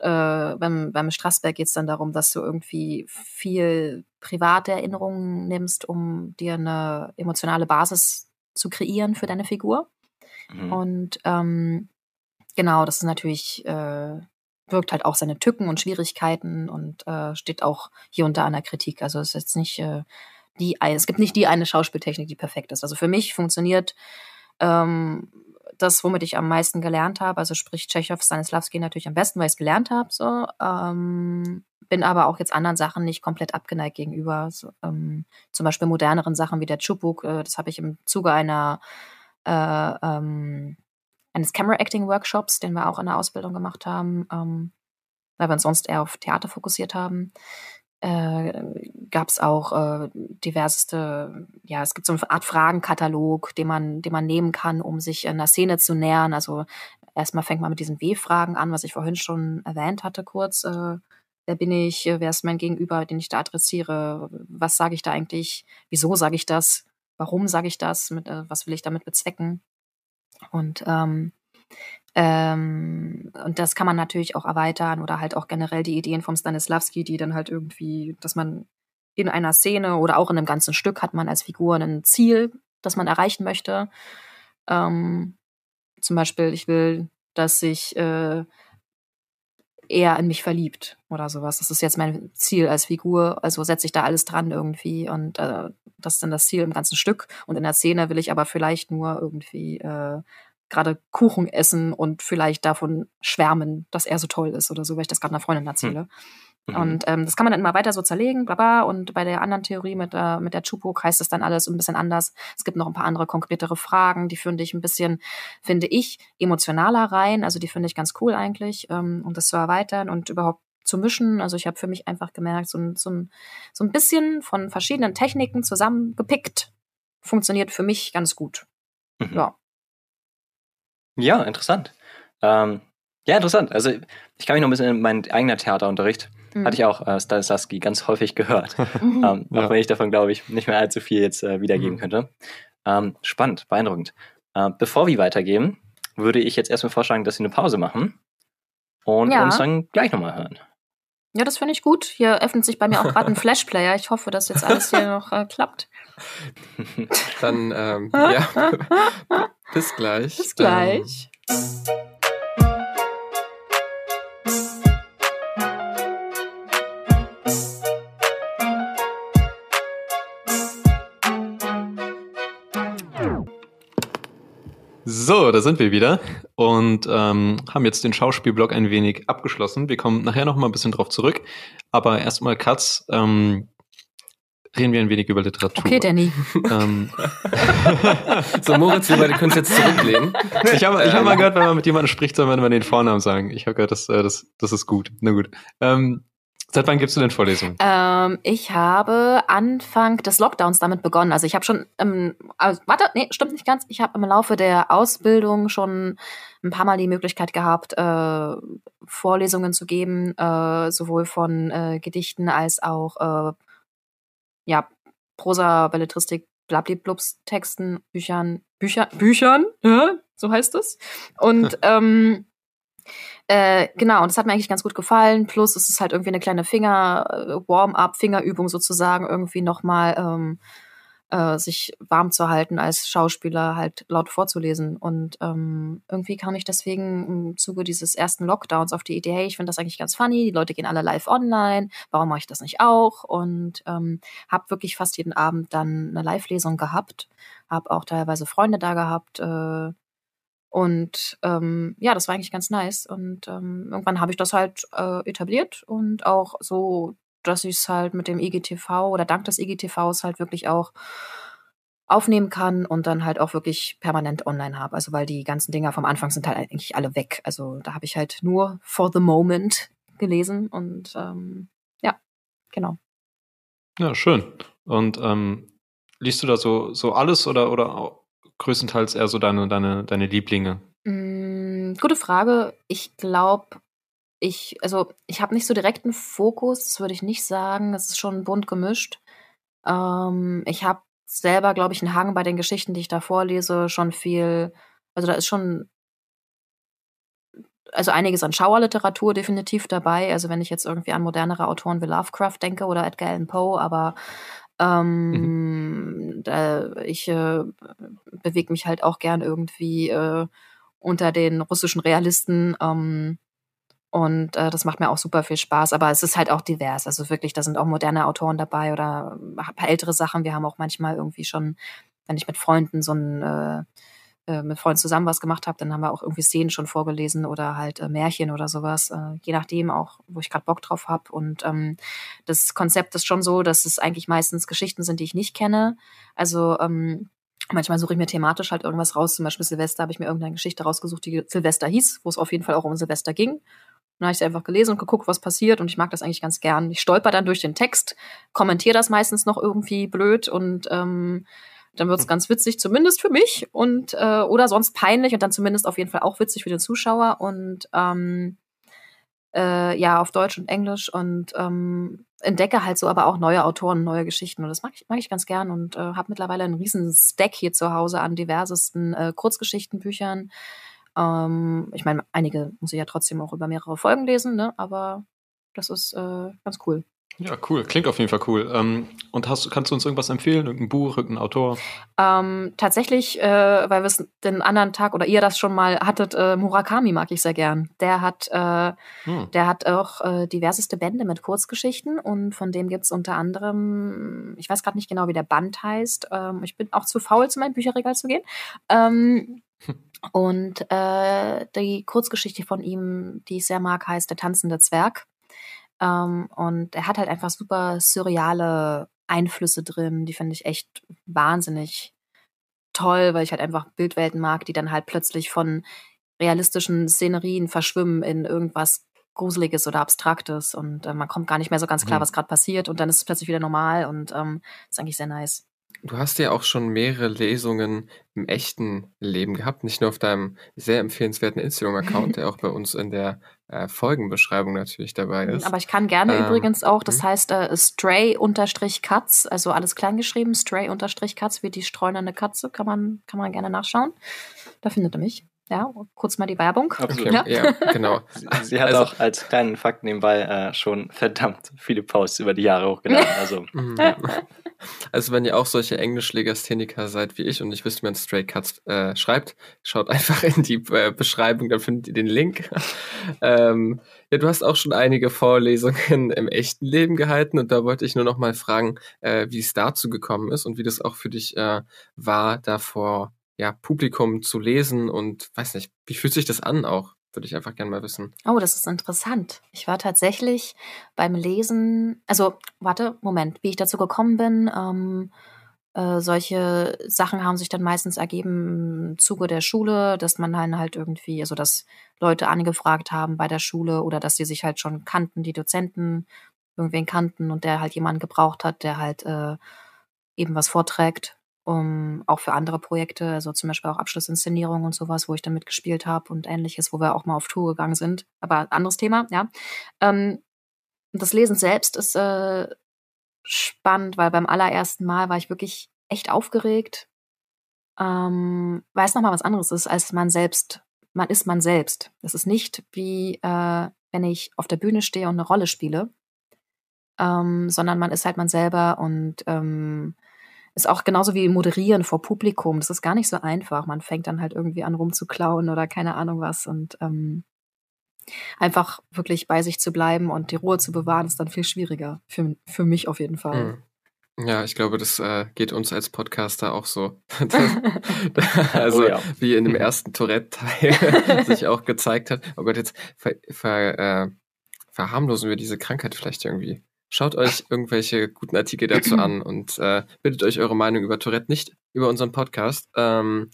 äh, beim, beim Strassberg geht es dann darum, dass du irgendwie viel private Erinnerungen nimmst, um dir eine emotionale Basis zu kreieren für deine Figur. Mhm. Und ähm, genau, das ist natürlich, äh, wirkt halt auch seine Tücken und Schwierigkeiten und äh, steht auch hier und da an der Kritik. Also es ist jetzt nicht äh, die, es gibt nicht die eine Schauspieltechnik, die perfekt ist. Also für mich funktioniert ähm, das, womit ich am meisten gelernt habe, also sprich Tschechow, Stanislavski natürlich am besten, weil ich es gelernt habe. So. Ähm, bin aber auch jetzt anderen Sachen nicht komplett abgeneigt gegenüber. So, ähm, zum Beispiel moderneren Sachen wie der Chubuk, äh, das habe ich im Zuge einer äh, ähm, eines Camera Acting Workshops, den wir auch in der Ausbildung gemacht haben, ähm, weil wir uns sonst eher auf Theater fokussiert haben äh, gab es auch äh, diverseste, ja, es gibt so eine Art Fragenkatalog, den man, den man nehmen kann, um sich einer Szene zu nähern. Also erstmal fängt man mit diesen W-Fragen an, was ich vorhin schon erwähnt hatte, kurz. Äh, wer bin ich, wer ist mein Gegenüber, den ich da adressiere, was sage ich da eigentlich, wieso sage ich das, warum sage ich das, mit, äh, was will ich damit bezwecken. Und ähm, ähm, und das kann man natürlich auch erweitern oder halt auch generell die Ideen vom Stanislavski, die dann halt irgendwie, dass man in einer Szene oder auch in einem ganzen Stück hat man als Figur ein Ziel, das man erreichen möchte. Ähm, zum Beispiel, ich will, dass sich äh, er in mich verliebt oder sowas. Das ist jetzt mein Ziel als Figur. Also setze ich da alles dran irgendwie und äh, das ist dann das Ziel im ganzen Stück. Und in der Szene will ich aber vielleicht nur irgendwie äh, gerade Kuchen essen und vielleicht davon schwärmen, dass er so toll ist oder so, weil ich das gerade einer Freundin erzähle. Hm. Mhm. Und ähm, das kann man dann immer weiter so zerlegen, bla bla. Und bei der anderen Theorie mit, äh, mit der Chupuk heißt es dann alles ein bisschen anders. Es gibt noch ein paar andere konkretere Fragen, die finde ich ein bisschen, finde ich, emotionaler rein. Also die finde ich ganz cool eigentlich, ähm, um das zu erweitern und überhaupt zu mischen. Also ich habe für mich einfach gemerkt, so ein, so, ein, so ein bisschen von verschiedenen Techniken zusammengepickt funktioniert für mich ganz gut. Mhm. Ja. Ja, interessant. Ähm, ja, interessant. Also ich kann mich noch ein bisschen in meinen eigenen Theaterunterricht, mhm. hatte ich auch äh, Stanislavski ganz häufig gehört. (laughs) Ähm, ja. Auch wenn ich davon, glaube ich, nicht mehr allzu viel jetzt äh, wiedergeben mhm. könnte. Ähm, spannend, beeindruckend. Äh, bevor wir weitergehen, würde ich jetzt erstmal vorschlagen, dass wir eine Pause machen und ja. uns dann gleich nochmal hören. Ja, das finde ich gut. Hier öffnet sich bei mir auch gerade ein (laughs) Flashplayer. Ich hoffe, dass jetzt alles hier noch äh, klappt. (laughs) Dann, ähm, ja. Bis gleich. Bis gleich. Ähm. So, da sind wir wieder und ähm, haben jetzt den Schauspielblock ein wenig abgeschlossen. Wir kommen nachher noch mal ein bisschen drauf zurück. Aber erstmal, Katz, ähm, reden wir ein wenig über Literatur. Okay, Danny. Ähm. (laughs) so, Moritz, wir beide können es jetzt zurücklehnen. Ich habe ich hab mal ähm. gehört, wenn man mit jemandem spricht, soll man den Vornamen sagen. Ich habe gehört, das, äh, das, das ist gut. Na gut. Ähm, Seit wann gibst du denn Vorlesungen? Ähm, ich habe Anfang des Lockdowns damit begonnen. Also ich habe schon, ähm, also, warte, nee, stimmt nicht ganz. Ich habe im Laufe der Ausbildung schon ein paar Mal die Möglichkeit gehabt, äh, Vorlesungen zu geben, äh, sowohl von äh, Gedichten als auch äh, ja, Prosa, Belletristik, Blabliblups, Texten, Büchern, Bücher, Büchern, ja, so heißt es. Und (laughs) ähm, äh, genau, und das hat mir eigentlich ganz gut gefallen. Plus es ist halt irgendwie eine kleine Finger-Warm-up, äh, Fingerübung sozusagen, irgendwie nochmal ähm, äh, sich warm zu halten, als Schauspieler halt laut vorzulesen. Und ähm, irgendwie kam ich deswegen im Zuge dieses ersten Lockdowns auf die Idee, hey, ich finde das eigentlich ganz funny, die Leute gehen alle live online, warum mache ich das nicht auch? Und ähm, habe wirklich fast jeden Abend dann eine Live-Lesung gehabt, habe auch teilweise Freunde da gehabt, äh, und ähm, ja, das war eigentlich ganz nice. Und ähm, irgendwann habe ich das halt äh, etabliert und auch so, dass ich es halt mit dem IGTV oder dank des IGTVs halt wirklich auch aufnehmen kann und dann halt auch wirklich permanent online habe. Also weil die ganzen Dinger vom Anfang sind halt eigentlich alle weg. Also da habe ich halt nur for the moment gelesen und ähm, ja, genau. Ja, schön. Und ähm, liest du da so, so alles oder, oder größtenteils eher so deine, deine, deine Lieblinge? Mm, gute Frage. Ich glaube, ich, also ich habe nicht so direkten Fokus, das würde ich nicht sagen. Es ist schon bunt gemischt. Ähm, ich habe selber, glaube ich, einen Hang bei den Geschichten, die ich da vorlese, schon viel, also da ist schon also einiges an Schauerliteratur definitiv dabei. Also wenn ich jetzt irgendwie an modernere Autoren wie Lovecraft denke oder Edgar Allan Poe, aber Ähm, mhm. ich äh, bewege mich halt auch gern irgendwie äh, unter den russischen Realisten. Ähm, und äh, das macht mir auch super viel Spaß. Aber es ist halt auch divers. Also wirklich, da sind auch moderne Autoren dabei oder ein paar ältere Sachen. Wir haben auch manchmal irgendwie schon, wenn ich mit Freunden so ein äh, äh, mit Freunden zusammen was gemacht habe, dann haben wir auch irgendwie Szenen schon vorgelesen oder halt äh, Märchen oder sowas, äh, je nachdem auch, wo ich gerade Bock drauf habe. Und ähm, das Konzept ist schon so, dass es eigentlich meistens Geschichten sind, die ich nicht kenne. Also ähm, Manchmal suche ich mir thematisch halt irgendwas raus. Zum Beispiel Silvester habe ich mir irgendeine Geschichte rausgesucht, die Silvester hieß, wo es auf jeden Fall auch um Silvester ging. Dann habe ich sie einfach gelesen und geguckt, was passiert und ich mag das eigentlich ganz gern. Ich stolper dann durch den Text, kommentiere das meistens noch irgendwie blöd und ähm, dann wird's hm. ganz witzig, zumindest für mich und äh, oder sonst peinlich und dann zumindest auf jeden Fall auch witzig für den Zuschauer und ähm, äh, ja auf Deutsch und Englisch und ähm, entdecke halt so aber auch neue Autoren, neue Geschichten und das mag ich, mag ich ganz gern und äh, habe mittlerweile einen riesen Stack hier zu Hause an diversesten äh, Kurzgeschichtenbüchern ähm, ich meine, einige muss ich ja trotzdem auch über mehrere Folgen lesen, ne? aber das ist äh, ganz cool. Ja, cool. Klingt auf jeden Fall cool. Ähm, und hast, kannst du uns irgendwas empfehlen? Irgendein Buch, irgendein Autor? Ähm, tatsächlich, äh, weil wir es den anderen Tag oder ihr das schon mal hattet, äh, Murakami mag ich sehr gern. Der hat, äh, hm. der hat auch äh, diverseste Bände mit Kurzgeschichten und von dem gibt es unter anderem, ich weiß gerade nicht genau, wie der Band heißt. Ähm, ich bin auch zu faul, zu meinem Bücherregal zu gehen. Ähm, (laughs) Und äh, die Kurzgeschichte von ihm, die ich sehr mag, heißt Der tanzende Zwerg. Ähm, und er hat halt einfach super surreale Einflüsse drin, die finde ich echt wahnsinnig toll, weil ich halt einfach Bildwelten mag, die dann halt plötzlich von realistischen Szenerien verschwimmen in irgendwas Gruseliges oder Abstraktes und äh, man kommt gar nicht mehr so ganz klar, mhm. was gerade passiert und dann ist es plötzlich wieder normal und ähm, ist eigentlich sehr nice. Du hast ja auch schon mehrere Lesungen im echten Leben gehabt, nicht nur auf deinem sehr empfehlenswerten Instagram-Account, der auch bei uns in der äh, Folgenbeschreibung natürlich dabei ist. Aber ich kann gerne ähm, übrigens auch, das hm? heißt äh, Stray-Katz, also alles kleingeschrieben, Stray-Katz, wie die streunende Katze, kann man, kann man gerne nachschauen. Da findet ihr mich. Ja, kurz mal die Werbung. Okay, ja. ja, genau. (laughs) Sie, sie hat also, auch als kleinen Fakt nebenbei äh, schon verdammt viele Posts über die Jahre hochgeladen. (laughs) Also. (laughs) Also wenn ihr auch solche Englischlegastheniker seid wie ich und nicht wisst, wie man Stray Cuts äh, schreibt, schaut (laughs) einfach in die äh, Beschreibung, dann findet ihr den Link. (laughs) ähm, ja, du hast auch schon einige Vorlesungen im echten Leben gehalten und da wollte ich nur noch mal fragen, äh, wie es dazu gekommen ist und wie das auch für dich äh, war, davor ja, Publikum zu lesen und weiß nicht, wie fühlt sich das an auch? Würde ich einfach gerne mal wissen. Oh, das ist interessant. Ich war tatsächlich beim Lesen, also warte, Moment, wie ich dazu gekommen bin, ähm, äh, solche Sachen haben sich dann meistens ergeben im Zuge der Schule, dass man dann halt irgendwie, also dass Leute angefragt haben bei der Schule oder dass sie sich halt schon kannten, die Dozenten irgendwen kannten und der halt jemanden gebraucht hat, der halt äh, eben was vorträgt um, auch für andere Projekte, also zum Beispiel auch Abschlussinszenierungen und sowas, wo ich dann mitgespielt habe und ähnliches, wo wir auch mal auf Tour gegangen sind. Aber anderes Thema, ja. Ähm, das Lesen selbst ist äh, spannend, weil beim allerersten Mal war ich wirklich echt aufgeregt. Ähm, weil es nochmal was anderes ist, als man selbst, man ist man selbst. Das ist nicht wie, äh, wenn ich auf der Bühne stehe und eine Rolle spiele, ähm, sondern man ist halt man selber und ähm, ist auch genauso wie moderieren vor Publikum. Das ist gar nicht so einfach. Man fängt dann halt irgendwie an rumzuklauen oder keine Ahnung was und ähm, einfach wirklich bei sich zu bleiben und die Ruhe zu bewahren, ist dann viel schwieriger. Für, für mich auf jeden Fall. Mhm. Ja, ich glaube, das äh, geht uns als Podcaster auch so. (laughs) (laughs) also, oh ja. wie in dem ersten Tourette-Teil (laughs) sich auch gezeigt hat. Oh Gott, jetzt ver, ver, äh, verharmlosen wir diese Krankheit vielleicht irgendwie. Schaut euch irgendwelche guten Artikel dazu (clears throat) an und äh, bildet euch eure Meinung über Tourette nicht über unseren Podcast. Ähm,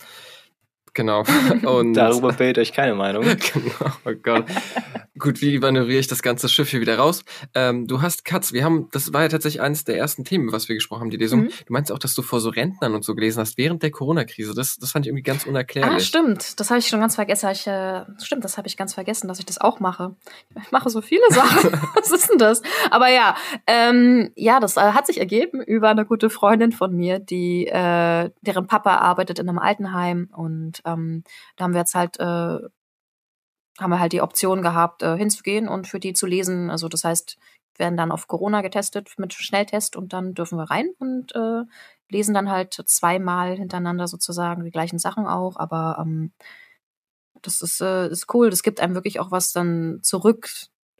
genau. (laughs) Und Darüber bildet euch keine Meinung. (laughs) genau, oh Gott. Gut, wie manövriere ich das ganze Schiff hier wieder raus? Ähm, du hast Katz, wir haben, das war ja tatsächlich eines der ersten Themen, was wir gesprochen haben, die Lesung. Mhm. Du meinst auch, dass du vor so Rentnern und so gelesen hast während der Corona-Krise. Das, das fand ich irgendwie ganz unerklärlich. Ah, stimmt. Das habe ich schon ganz vergessen. Ich, äh, stimmt, das habe ich ganz vergessen, dass ich das auch mache. Ich mache so viele Sachen. (laughs) was ist denn das? Aber ja, ähm, ja, das äh, hat sich ergeben über eine gute Freundin von mir, die, äh, deren Papa arbeitet in einem Altenheim und ähm, da haben wir jetzt halt äh, haben wir halt die Option gehabt, äh, hinzugehen und für die zu lesen. Also das heißt, werden dann auf Corona getestet mit Schnelltest und dann dürfen wir rein und äh, lesen dann halt zweimal hintereinander sozusagen die gleichen Sachen auch. Aber ähm, das ist, äh, ist cool. Das gibt einem wirklich auch was dann zurück.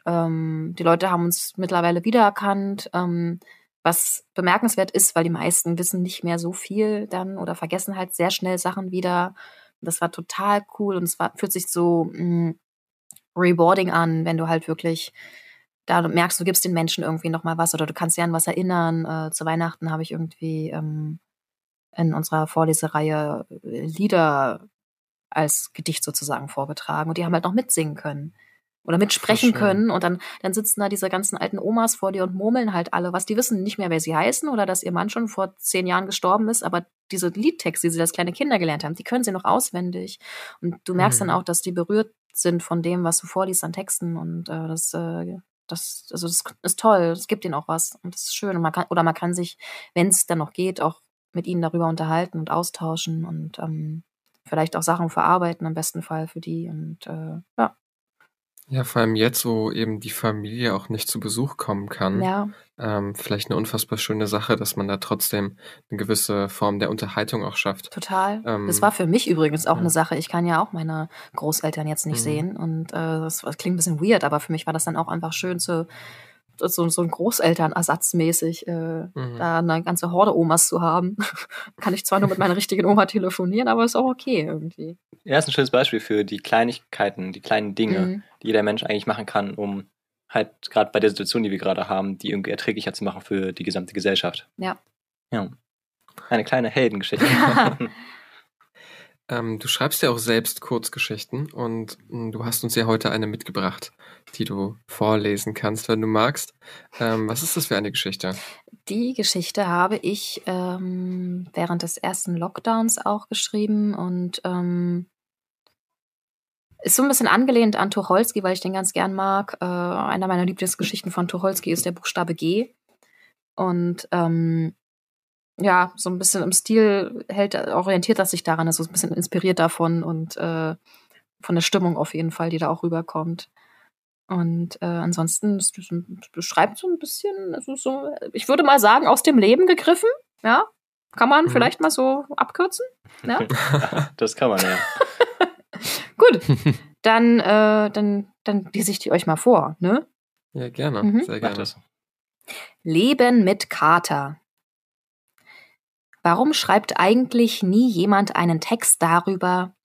Ähm, die Leute haben uns mittlerweile wiedererkannt. Ähm, was bemerkenswert ist, weil die meisten wissen nicht mehr so viel dann oder vergessen halt sehr schnell Sachen wieder. Das war total cool und es war, fühlt sich so mh, mm, rewarding an, wenn du halt wirklich da merkst, du gibst den Menschen irgendwie nochmal was oder du kannst dir an was erinnern. Äh, zu Weihnachten habe ich irgendwie ähm, in unserer Vorlesereihe äh, Lieder als Gedicht sozusagen vorgetragen und die haben halt noch mitsingen können oder mitsprechen können und dann, dann sitzen da diese ganzen alten Omas vor dir und murmeln halt alle was. Die wissen nicht mehr, wer sie heißen oder dass ihr Mann schon vor zehn Jahren gestorben ist, aber diese Liedtexte, die sie als kleine Kinder gelernt haben, die können sie noch auswendig. Und du merkst mhm. dann auch, dass die berührt sind von dem, was du vorliest an Texten und äh, das, äh, das, also das ist toll, es gibt ihnen auch was und das ist schön. Und man kann, oder man kann sich, wenn es dann noch geht, auch mit ihnen darüber unterhalten und austauschen und ähm, vielleicht auch Sachen verarbeiten, im besten Fall für die. Und äh, ja. Ja, vor allem jetzt, wo eben die Familie auch nicht zu Besuch kommen kann. Ja. Ähm, vielleicht eine unfassbar schöne Sache, dass man da trotzdem eine gewisse Form der Unterhaltung auch schafft. Total. Ähm, das war für mich übrigens auch ja. eine Sache. Ich kann ja auch meine Großeltern jetzt nicht mhm. sehen und äh, das, das, klingt ein bisschen weird, aber für mich war das dann auch einfach schön zu so, so ein Großelternersatzmäßig, äh, mhm. da eine ganze Horde Omas zu haben. (laughs) Kann ich zwar nur mit meiner richtigen Oma telefonieren, aber ist auch okay irgendwie. Ja, ist ein schönes Beispiel für die Kleinigkeiten, die kleinen Dinge, mhm. die jeder Mensch eigentlich machen kann, um halt gerade bei der Situation, die wir gerade haben, die irgendwie erträglicher zu machen für die gesamte Gesellschaft. Ja. Ja. Eine kleine Heldengeschichte. (laughs) (laughs) Ähm, du schreibst ja auch selbst Kurzgeschichten und mh, hm, du hast uns ja heute eine mitgebracht, die du vorlesen kannst, wenn du magst. Ähm, was ist das für eine Geschichte? Die Geschichte habe ich ähm, während des ersten Lockdowns auch geschrieben und ähm, ist so ein bisschen angelehnt an Tucholsky, weil ich den ganz gern mag. Äh, einer meiner Lieblingsgeschichten von Tucholsky ist der Buchstabe G. Und ähm, ja, so ein bisschen im Stil hält, orientiert das sich daran, ist so ein bisschen inspiriert davon und äh, von der Stimmung auf jeden Fall, die da auch rüberkommt. Und äh, ansonsten beschreibt so ein bisschen, also so, ich würde mal sagen, aus dem Leben gegriffen, ja. Kann man mhm. vielleicht mal so abkürzen? Ja? (laughs) das kann man, ja. (laughs) Gut, dann, äh, dann, dann lese ich die euch mal vor, ne? Ja, gerne, mhm. sehr gerne. Leben mit Kater. Warum schreibt eigentlich nie jemand einen Text darüber,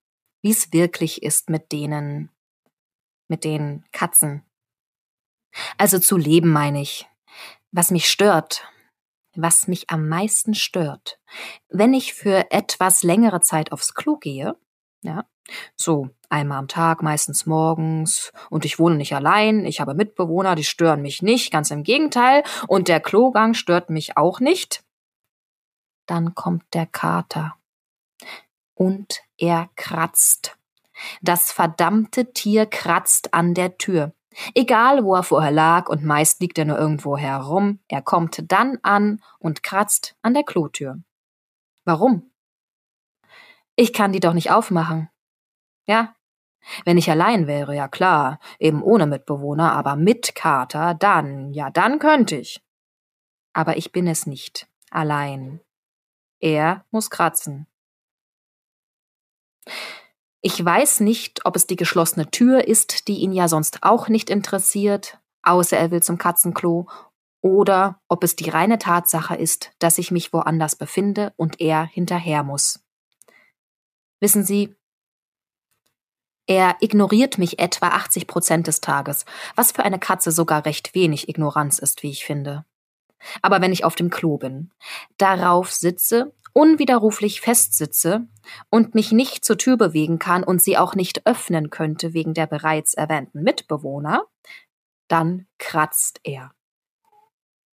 wie es wirklich ist mit denen, mit den Katzen? Also zu leben meine ich. Was mich stört, was mich am meisten stört, wenn ich für etwas längere Zeit aufs Klo gehe, ja, so einmal am Tag, meistens morgens, und ich wohne nicht allein, ich habe Mitbewohner, die stören mich nicht, ganz im Gegenteil, und der Klogang stört mich auch nicht, dann kommt der Kater. Und er kratzt. Das verdammte Tier kratzt an der Tür. Egal, wo er vorher lag, und meist liegt er nur irgendwo herum, er kommt dann an und kratzt an der Klotür. Warum? Ich kann die doch nicht aufmachen. Ja, wenn ich allein wäre, ja klar, eben ohne Mitbewohner, aber mit Kater, dann, ja, dann könnte ich. Aber ich bin es nicht, allein. Er muss kratzen. Ich weiß nicht, ob es die geschlossene Tür ist, die ihn ja sonst auch nicht interessiert, außer er will zum Katzenklo, oder ob es die reine Tatsache ist, dass ich mich woanders befinde und er hinterher muss. Wissen Sie, er ignoriert mich etwa 80 Prozent des Tages, was für eine Katze sogar recht wenig Ignoranz ist, wie ich finde. Aber wenn ich auf dem Klo bin, darauf sitze, unwiderruflich festsitze und mich nicht zur Tür bewegen kann und sie auch nicht öffnen könnte wegen der bereits erwähnten Mitbewohner, dann kratzt er.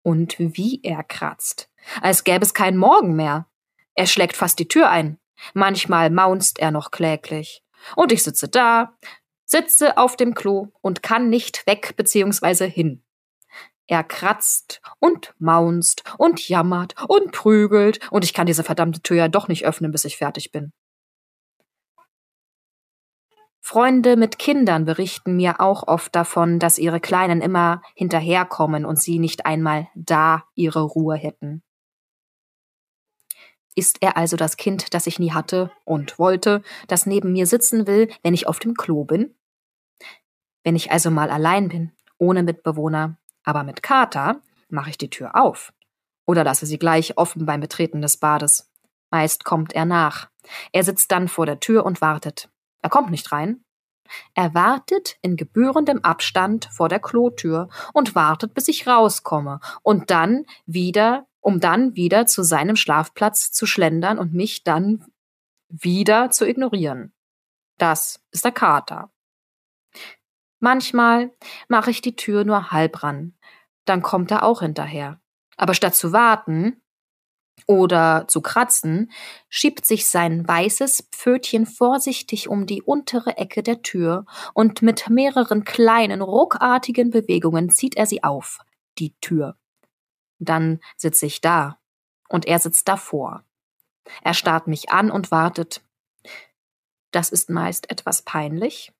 Und wie er kratzt, als gäbe es keinen Morgen mehr. Er schlägt fast die Tür ein. Manchmal maunzt er noch kläglich. Und ich sitze da, sitze auf dem Klo und kann nicht weg bzw. hin. Er kratzt und maunzt und jammert und prügelt, und ich kann diese verdammte Tür ja doch nicht öffnen, bis ich fertig bin. Freunde mit Kindern berichten mir auch oft davon, dass ihre Kleinen immer hinterherkommen und sie nicht einmal da ihre Ruhe hätten. Ist er also das Kind, das ich nie hatte und wollte, das neben mir sitzen will, wenn ich auf dem Klo bin? Wenn ich also mal allein bin, ohne Mitbewohner, aber mit Kater, mache ich die Tür auf oder lasse sie gleich offen beim Betreten des Bades. Meist kommt er nach. Er sitzt dann vor der Tür und wartet. Er kommt nicht rein. Er wartet in gebührendem Abstand vor der Klotür und wartet, bis ich rauskomme und dann wieder, um dann wieder zu seinem Schlafplatz zu schlendern und mich dann wieder zu ignorieren. Das ist der Kater. Manchmal mache ich die Tür nur halb ran. Dann kommt er auch hinterher. Aber statt zu warten, oder zu kratzen, schiebt sich sein weißes Pfötchen vorsichtig um die untere Ecke der Tür und mit mehreren kleinen, ruckartigen Bewegungen zieht er sie auf, die Tür. Dann sitze ich da und er sitzt davor. Er starrt mich an und wartet. Das ist meist etwas peinlich.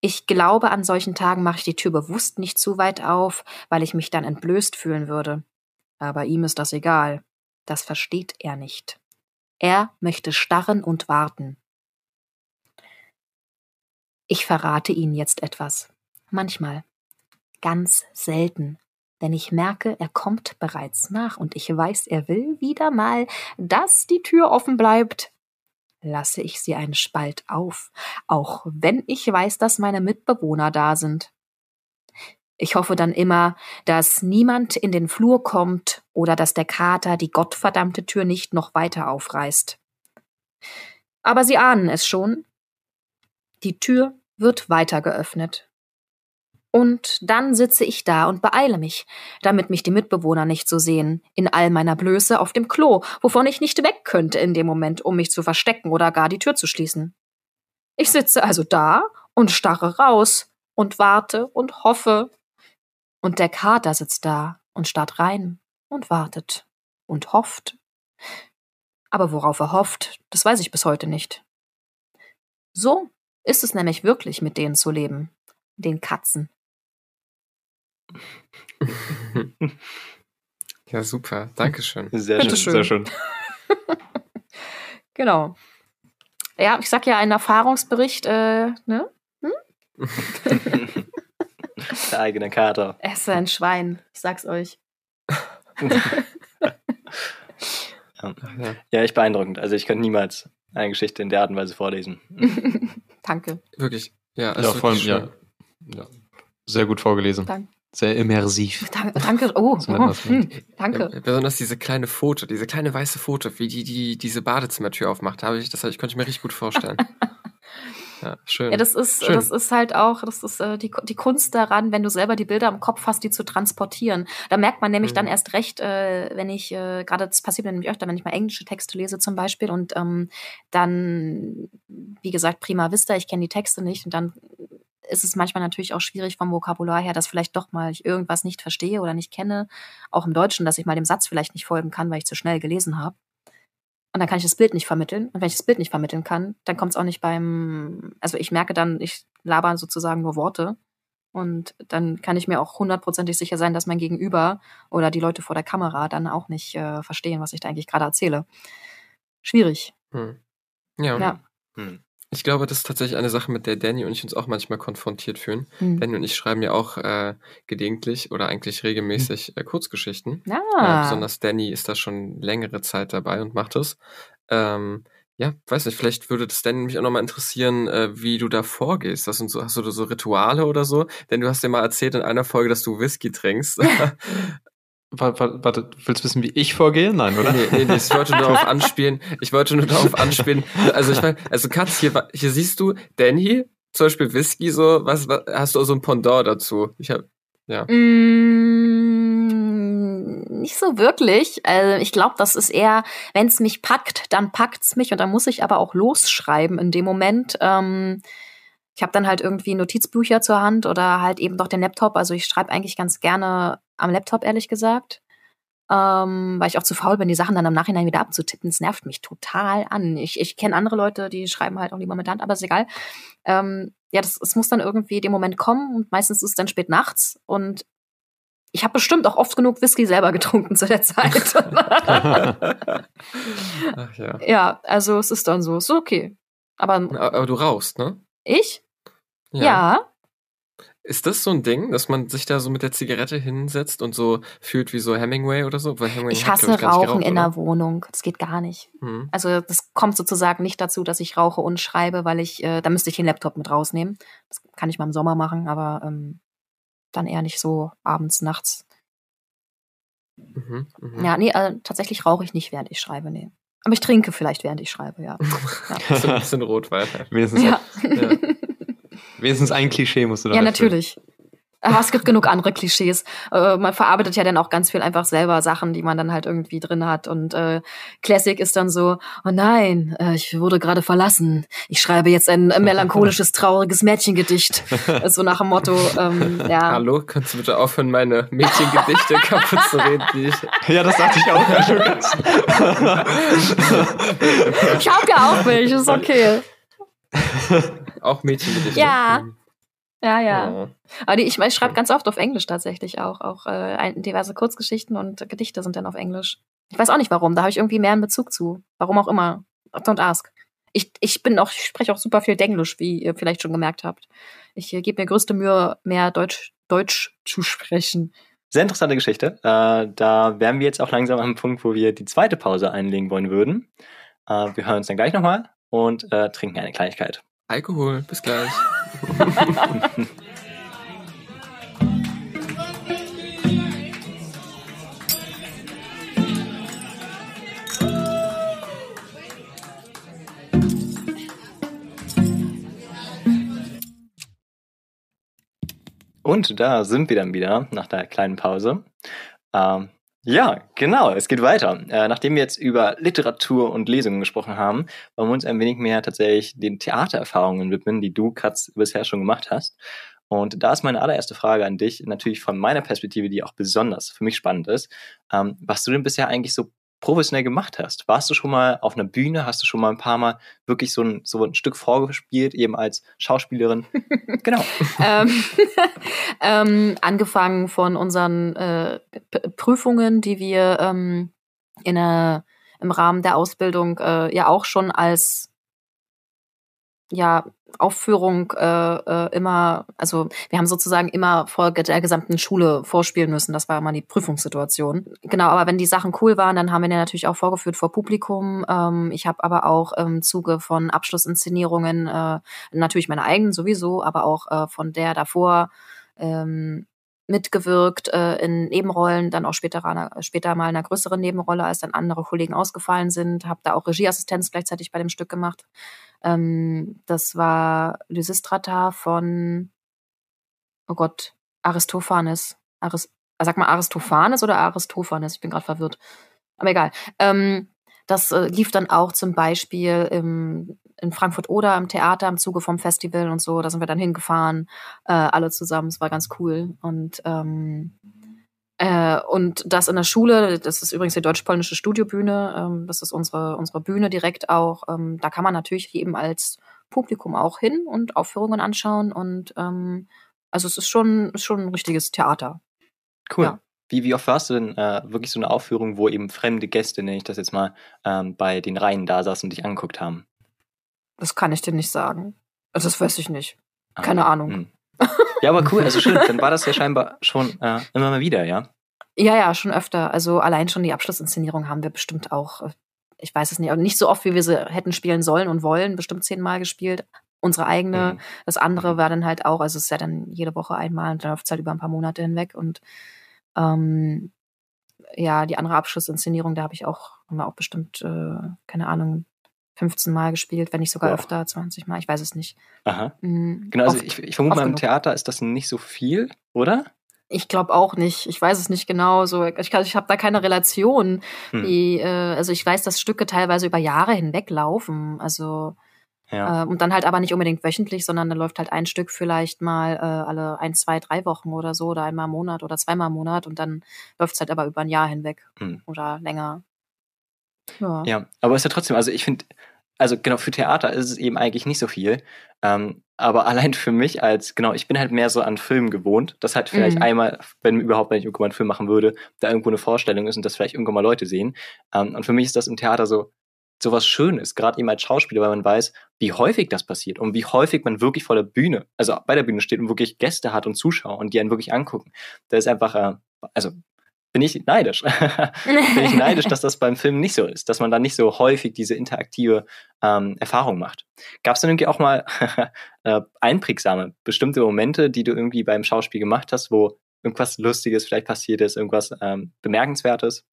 Ich glaube, an solchen Tagen mache ich die Tür bewusst nicht zu weit auf, weil ich mich dann entblößt fühlen würde. Aber ihm ist das egal. Das versteht er nicht. Er möchte starren und warten. Ich verrate Ihnen jetzt etwas. Manchmal. Ganz selten. Wenn ich merke, er kommt bereits nach und ich weiß, er will wieder mal, dass die Tür offen bleibt, lasse ich sie einen Spalt auf, auch wenn ich weiß, dass meine Mitbewohner da sind. Ich hoffe dann immer, dass niemand in den Flur kommt oder dass der Kater die gottverdammte Tür nicht noch weiter aufreißt. Aber Sie ahnen es schon. Die Tür wird weiter geöffnet. Und dann sitze ich da und beeile mich, damit mich die Mitbewohner nicht so sehen, in all meiner Blöße auf dem Klo, wovon ich nicht weg könnte in dem Moment, um mich zu verstecken oder gar die Tür zu schließen. Ich sitze also da und starre raus und warte und hoffe, und der Kater sitzt da und starrt rein und wartet und hofft. Aber worauf er hofft, das weiß ich bis heute nicht. So ist es nämlich wirklich, mit denen zu leben, den Katzen. (laughs) Ja, super. Dankeschön. Sehr schön, Bitteschön. Sehr schön. (laughs) Genau. Ja, ich sag ja einen Erfahrungsbericht, äh, ne? (laughs) Der eigene Kater. Er ist ein Schwein, ich sag's euch. Ja. Ja, echt beeindruckend. Also ich könnte niemals eine Geschichte in der Art und Weise vorlesen. Danke. Wirklich. Ja, Ja, ist vor allem, ja. schön. ja. Sehr gut vorgelesen. Danke. Sehr immersiv. (laughs) Danke. danke. Oh, oh hm, danke. Ja, besonders diese kleine Foto, diese kleine weiße Foto, wie die, die diese Badezimmertür aufmacht, habe ich, das ich, konnte ich mir richtig gut vorstellen. (laughs) ja, schön. Ja, das ist, Schön. das ist halt auch, das ist äh, die, die Kunst daran, wenn du selber die Bilder im Kopf hast, die zu transportieren. Da merkt man nämlich Mhm. dann erst recht, äh, wenn ich, äh, gerade das passiert mir nämlich öfter, wenn ich mal englische Texte lese zum Beispiel und ähm, dann, wie gesagt, prima vista, ich kenne die Texte nicht und dann ist es manchmal natürlich auch schwierig vom Vokabular her, dass vielleicht doch mal ich irgendwas nicht verstehe oder nicht kenne, auch im Deutschen, dass ich mal dem Satz vielleicht nicht folgen kann, weil ich zu schnell gelesen habe. Und dann kann ich das Bild nicht vermitteln. Und wenn ich das Bild nicht vermitteln kann, dann kommt es auch nicht beim, also ich merke dann, ich laber sozusagen nur Worte. Und dann kann ich mir auch hundertprozentig sicher sein, dass mein Gegenüber oder die Leute vor der Kamera dann auch nicht äh, verstehen, was ich da eigentlich gerade erzähle. Schwierig. Hm. Ja. Ja. Hm. Ich glaube, das ist tatsächlich eine Sache, mit der Danny und ich uns auch manchmal konfrontiert fühlen. Hm. Danny und ich schreiben ja auch äh, gelegentlich oder eigentlich regelmäßig äh, Kurzgeschichten. Äh, Ah. besonders Danny ist da schon längere Zeit dabei und macht es. Ähm, ja, weiß nicht, vielleicht würde das Danny mich auch nochmal interessieren, äh, wie du da vorgehst. Was sind so, hast du so Rituale oder so? Denn du hast ja mal erzählt in einer Folge, dass du Whisky trinkst. (laughs) (laughs) Warte, warte, du willst wissen, wie ich vorgehe? Nein, oder? Nee, nee, nee, ich wollte nur darauf anspielen. Ich wollte nur darauf anspielen. Also ich meine, also Katz, hier, hier siehst du Danny, zum Beispiel Whisky, so, was, was hast du so ein Pendant dazu? Ich hab, ja. Mm, nicht so wirklich. Also ich glaube, das ist eher, wenn es mich packt, dann packt's mich und dann muss ich aber auch losschreiben in dem Moment. Ähm, ich habe dann halt irgendwie Notizbücher zur Hand oder halt eben doch den Laptop. Also ich schreibe eigentlich ganz gerne am Laptop, ehrlich gesagt. ähm, weil ich auch zu faul bin, die Sachen dann im Nachhinein wieder abzutippen. Das nervt mich total an. Ich, ich kenne andere Leute, die schreiben halt auch lieber mit Hand, aber ist egal. Ähm, ja, das, es muss dann irgendwie dem Moment kommen und meistens ist es dann spät nachts und ich habe bestimmt auch oft genug Whisky selber getrunken zu der Zeit. (laughs) Ach ja. Ja, also es ist dann so, ist okay. Aber, aber du rauchst, ne? Ich? Ja. ja. Ist das so ein Ding, dass man sich da so mit der Zigarette hinsetzt und so fühlt wie so Hemingway oder so? Weil Hemingway ich hasse hat, ich, Rauchen geraucht, in der Wohnung. Das geht gar nicht. Mhm. Also das kommt sozusagen nicht dazu, dass ich rauche und schreibe, weil ich, äh, da müsste ich den Laptop mit rausnehmen. Das kann ich mal im Sommer machen, aber ähm, dann eher nicht so abends, nachts. Mhm, mh. Ja, nee, äh, tatsächlich rauche ich nicht, während ich schreibe, nee. Aber ich trinke vielleicht, während ich schreibe, ja. (laughs) ja. so ein bisschen Rotwein. Wenigstens, ja. ja. (laughs) (laughs) Wenigstens ein Klischee musst du da Ja, natürlich. Aber es gibt genug andere Klischees. Äh, man verarbeitet ja dann auch ganz viel einfach selber Sachen, die man dann halt irgendwie drin hat. Und äh, Classic ist dann so, oh nein, äh, ich wurde gerade verlassen. Ich schreibe jetzt ein melancholisches, trauriges Mädchengedicht. (laughs) so nach dem Motto, ähm, ja. Hallo, kannst du bitte aufhören, meine Mädchengedichte (laughs) kaputt zu reden? Die ich ja, das dachte ich auch. (laughs) ich hab ja auch welche, ist okay. Auch Mädchengedichte. Ja. Ja, ja. Oh. Aber die, ich, ich schreibe ganz oft auf Englisch tatsächlich auch. Auch äh, diverse Kurzgeschichten und Gedichte sind dann auf Englisch. Ich weiß auch nicht warum. Da habe ich irgendwie mehr einen Bezug zu. Warum auch immer. Don't ask. Ich, ich bin auch, ich spreche auch super viel Denglisch, wie ihr vielleicht schon gemerkt habt. Ich äh, gebe mir größte Mühe, mehr Deutsch, Deutsch zu sprechen. Sehr interessante Geschichte. Äh, da wären wir jetzt auch langsam am Punkt, wo wir die zweite Pause einlegen wollen würden. Äh, wir hören uns dann gleich nochmal und äh, trinken eine Kleinigkeit. Alkohol, bis gleich. Und da sind wir dann wieder nach der kleinen Pause. Ähm, ja, genau, es geht weiter. Äh, nachdem wir jetzt über Literatur und Lesungen gesprochen haben, wollen wir uns ein wenig mehr tatsächlich den Theatererfahrungen widmen, die du, Katz, bisher schon gemacht hast. Und da ist meine allererste Frage an dich, natürlich von meiner Perspektive, die auch besonders für mich spannend ist, ähm, was du denn bisher eigentlich so professionell gemacht hast. Warst du schon mal auf einer Bühne? Hast du schon mal ein paar Mal wirklich so ein, so ein Stück vorgespielt, eben als Schauspielerin? (laughs) genau. (laughs) ähm, (laughs) ähm, angefangen von unseren äh, Prüfungen, die wir ähm, in der, im Rahmen der Ausbildung äh, ja auch schon als ja, Aufführung äh, äh, immer, also wir haben sozusagen immer vor der gesamten Schule vorspielen müssen. Das war immer die Prüfungssituation. Genau, aber wenn die Sachen cool waren, dann haben wir den natürlich auch vorgeführt vor Publikum. Ähm, ich habe aber auch im Zuge von Abschlussinszenierungen äh, natürlich meine eigenen sowieso, aber auch äh, von der davor ähm, mitgewirkt äh, in Nebenrollen, dann auch später, später mal in einer größeren Nebenrolle, als dann andere Kollegen ausgefallen sind. Habe da auch Regieassistenz gleichzeitig bei dem Stück gemacht. Ähm, das war Lysistrata von, oh Gott, Aristophanes. Aris, sag mal Aristophanes oder Aristophanes? Ich bin gerade verwirrt. Aber egal. Ähm, das äh, lief dann auch zum Beispiel im, in Frankfurt oder im Theater im Zuge vom Festival und so. Da sind wir dann hingefahren, äh, alle zusammen. Es war ganz cool. Und ähm, äh, und das in der Schule, das ist übrigens die deutsch-polnische Studiobühne, ähm, das ist unsere, unsere Bühne direkt auch. Ähm, da kann man natürlich eben als Publikum auch hin und Aufführungen anschauen. Und ähm, also es ist schon, ist schon ein richtiges Theater. Cool. Ja. Wie, wie oft warst du denn äh, wirklich so eine Aufführung, wo eben fremde Gäste, nenne ich das jetzt mal, ähm, bei den Reihen da saßen und dich angeguckt haben? Das kann ich dir nicht sagen. Also das weiß ich nicht. Ah, Keine ah, Ahnung. Mh. Ja, aber cool, also schön. (laughs) Dann war das ja scheinbar schon äh, immer mal wieder, ja? Ja, ja, schon öfter. Also allein schon die Abschlussinszenierung haben wir bestimmt auch, äh, ich weiß es nicht, aber nicht so oft, wie wir sie hätten spielen sollen und wollen, bestimmt zehnmal gespielt. Unsere eigene. Mhm. Das andere war dann halt auch, also es ist ja dann jede Woche einmal und dann läuft es halt über ein paar Monate hinweg. Und ähm, ja, die andere Abschlussinszenierung, da habe ich auch, haben wir auch bestimmt, äh, keine Ahnung, 15 Mal gespielt, wenn nicht sogar wow. öfter, 20 Mal, ich weiß es nicht. Aha. Mhm. Genau, also oft, ich, ich vermute mal, im Theater ist das nicht so viel, oder? Ich glaube auch nicht. Ich weiß es nicht genau. So, ich, ich habe da keine Relation. Hm. Die, äh, also ich weiß, dass Stücke teilweise über Jahre hinweg laufen. Also Ja. Äh, und dann halt aber nicht unbedingt wöchentlich, sondern dann läuft halt ein Stück vielleicht mal äh, alle ein, zwei, drei Wochen oder so oder einmal im Monat oder zweimal im Monat und dann läuft es halt aber über ein Jahr hinweg mhm. oder länger. Ja. ja, aber es ist ja trotzdem, also ich finde, also genau, für Theater ist es eben eigentlich nicht so viel. Ähm, aber (laughs) allein für mich als, genau, ich bin halt mehr so an Filmen gewohnt, dass halt vielleicht mhm. einmal, wenn überhaupt, wenn ich irgendwann einen Film machen würde, da irgendwo eine Vorstellung ist und das vielleicht irgendwann mal Leute sehen. Ähm, und für mich ist das im Theater so, so was Schönes, gerade eben als Schauspieler, weil man weiß, wie häufig das passiert und wie häufig man wirklich vor der Bühne, also bei der Bühne steht und wirklich Gäste hat und Zuschauer und die einen wirklich angucken. Da ist einfach, äh, also bin ich neidisch. (laughs) bin ich neidisch, dass das beim Film nicht so ist, dass man da nicht so häufig diese interaktive ähm, Erfahrung macht. Gab es denn irgendwie auch mal (laughs) äh, einprägsame, bestimmte Momente, die du irgendwie beim Schauspiel gemacht hast, wo irgendwas Lustiges vielleicht passiert ist, irgendwas ähm, Bemerkenswertes?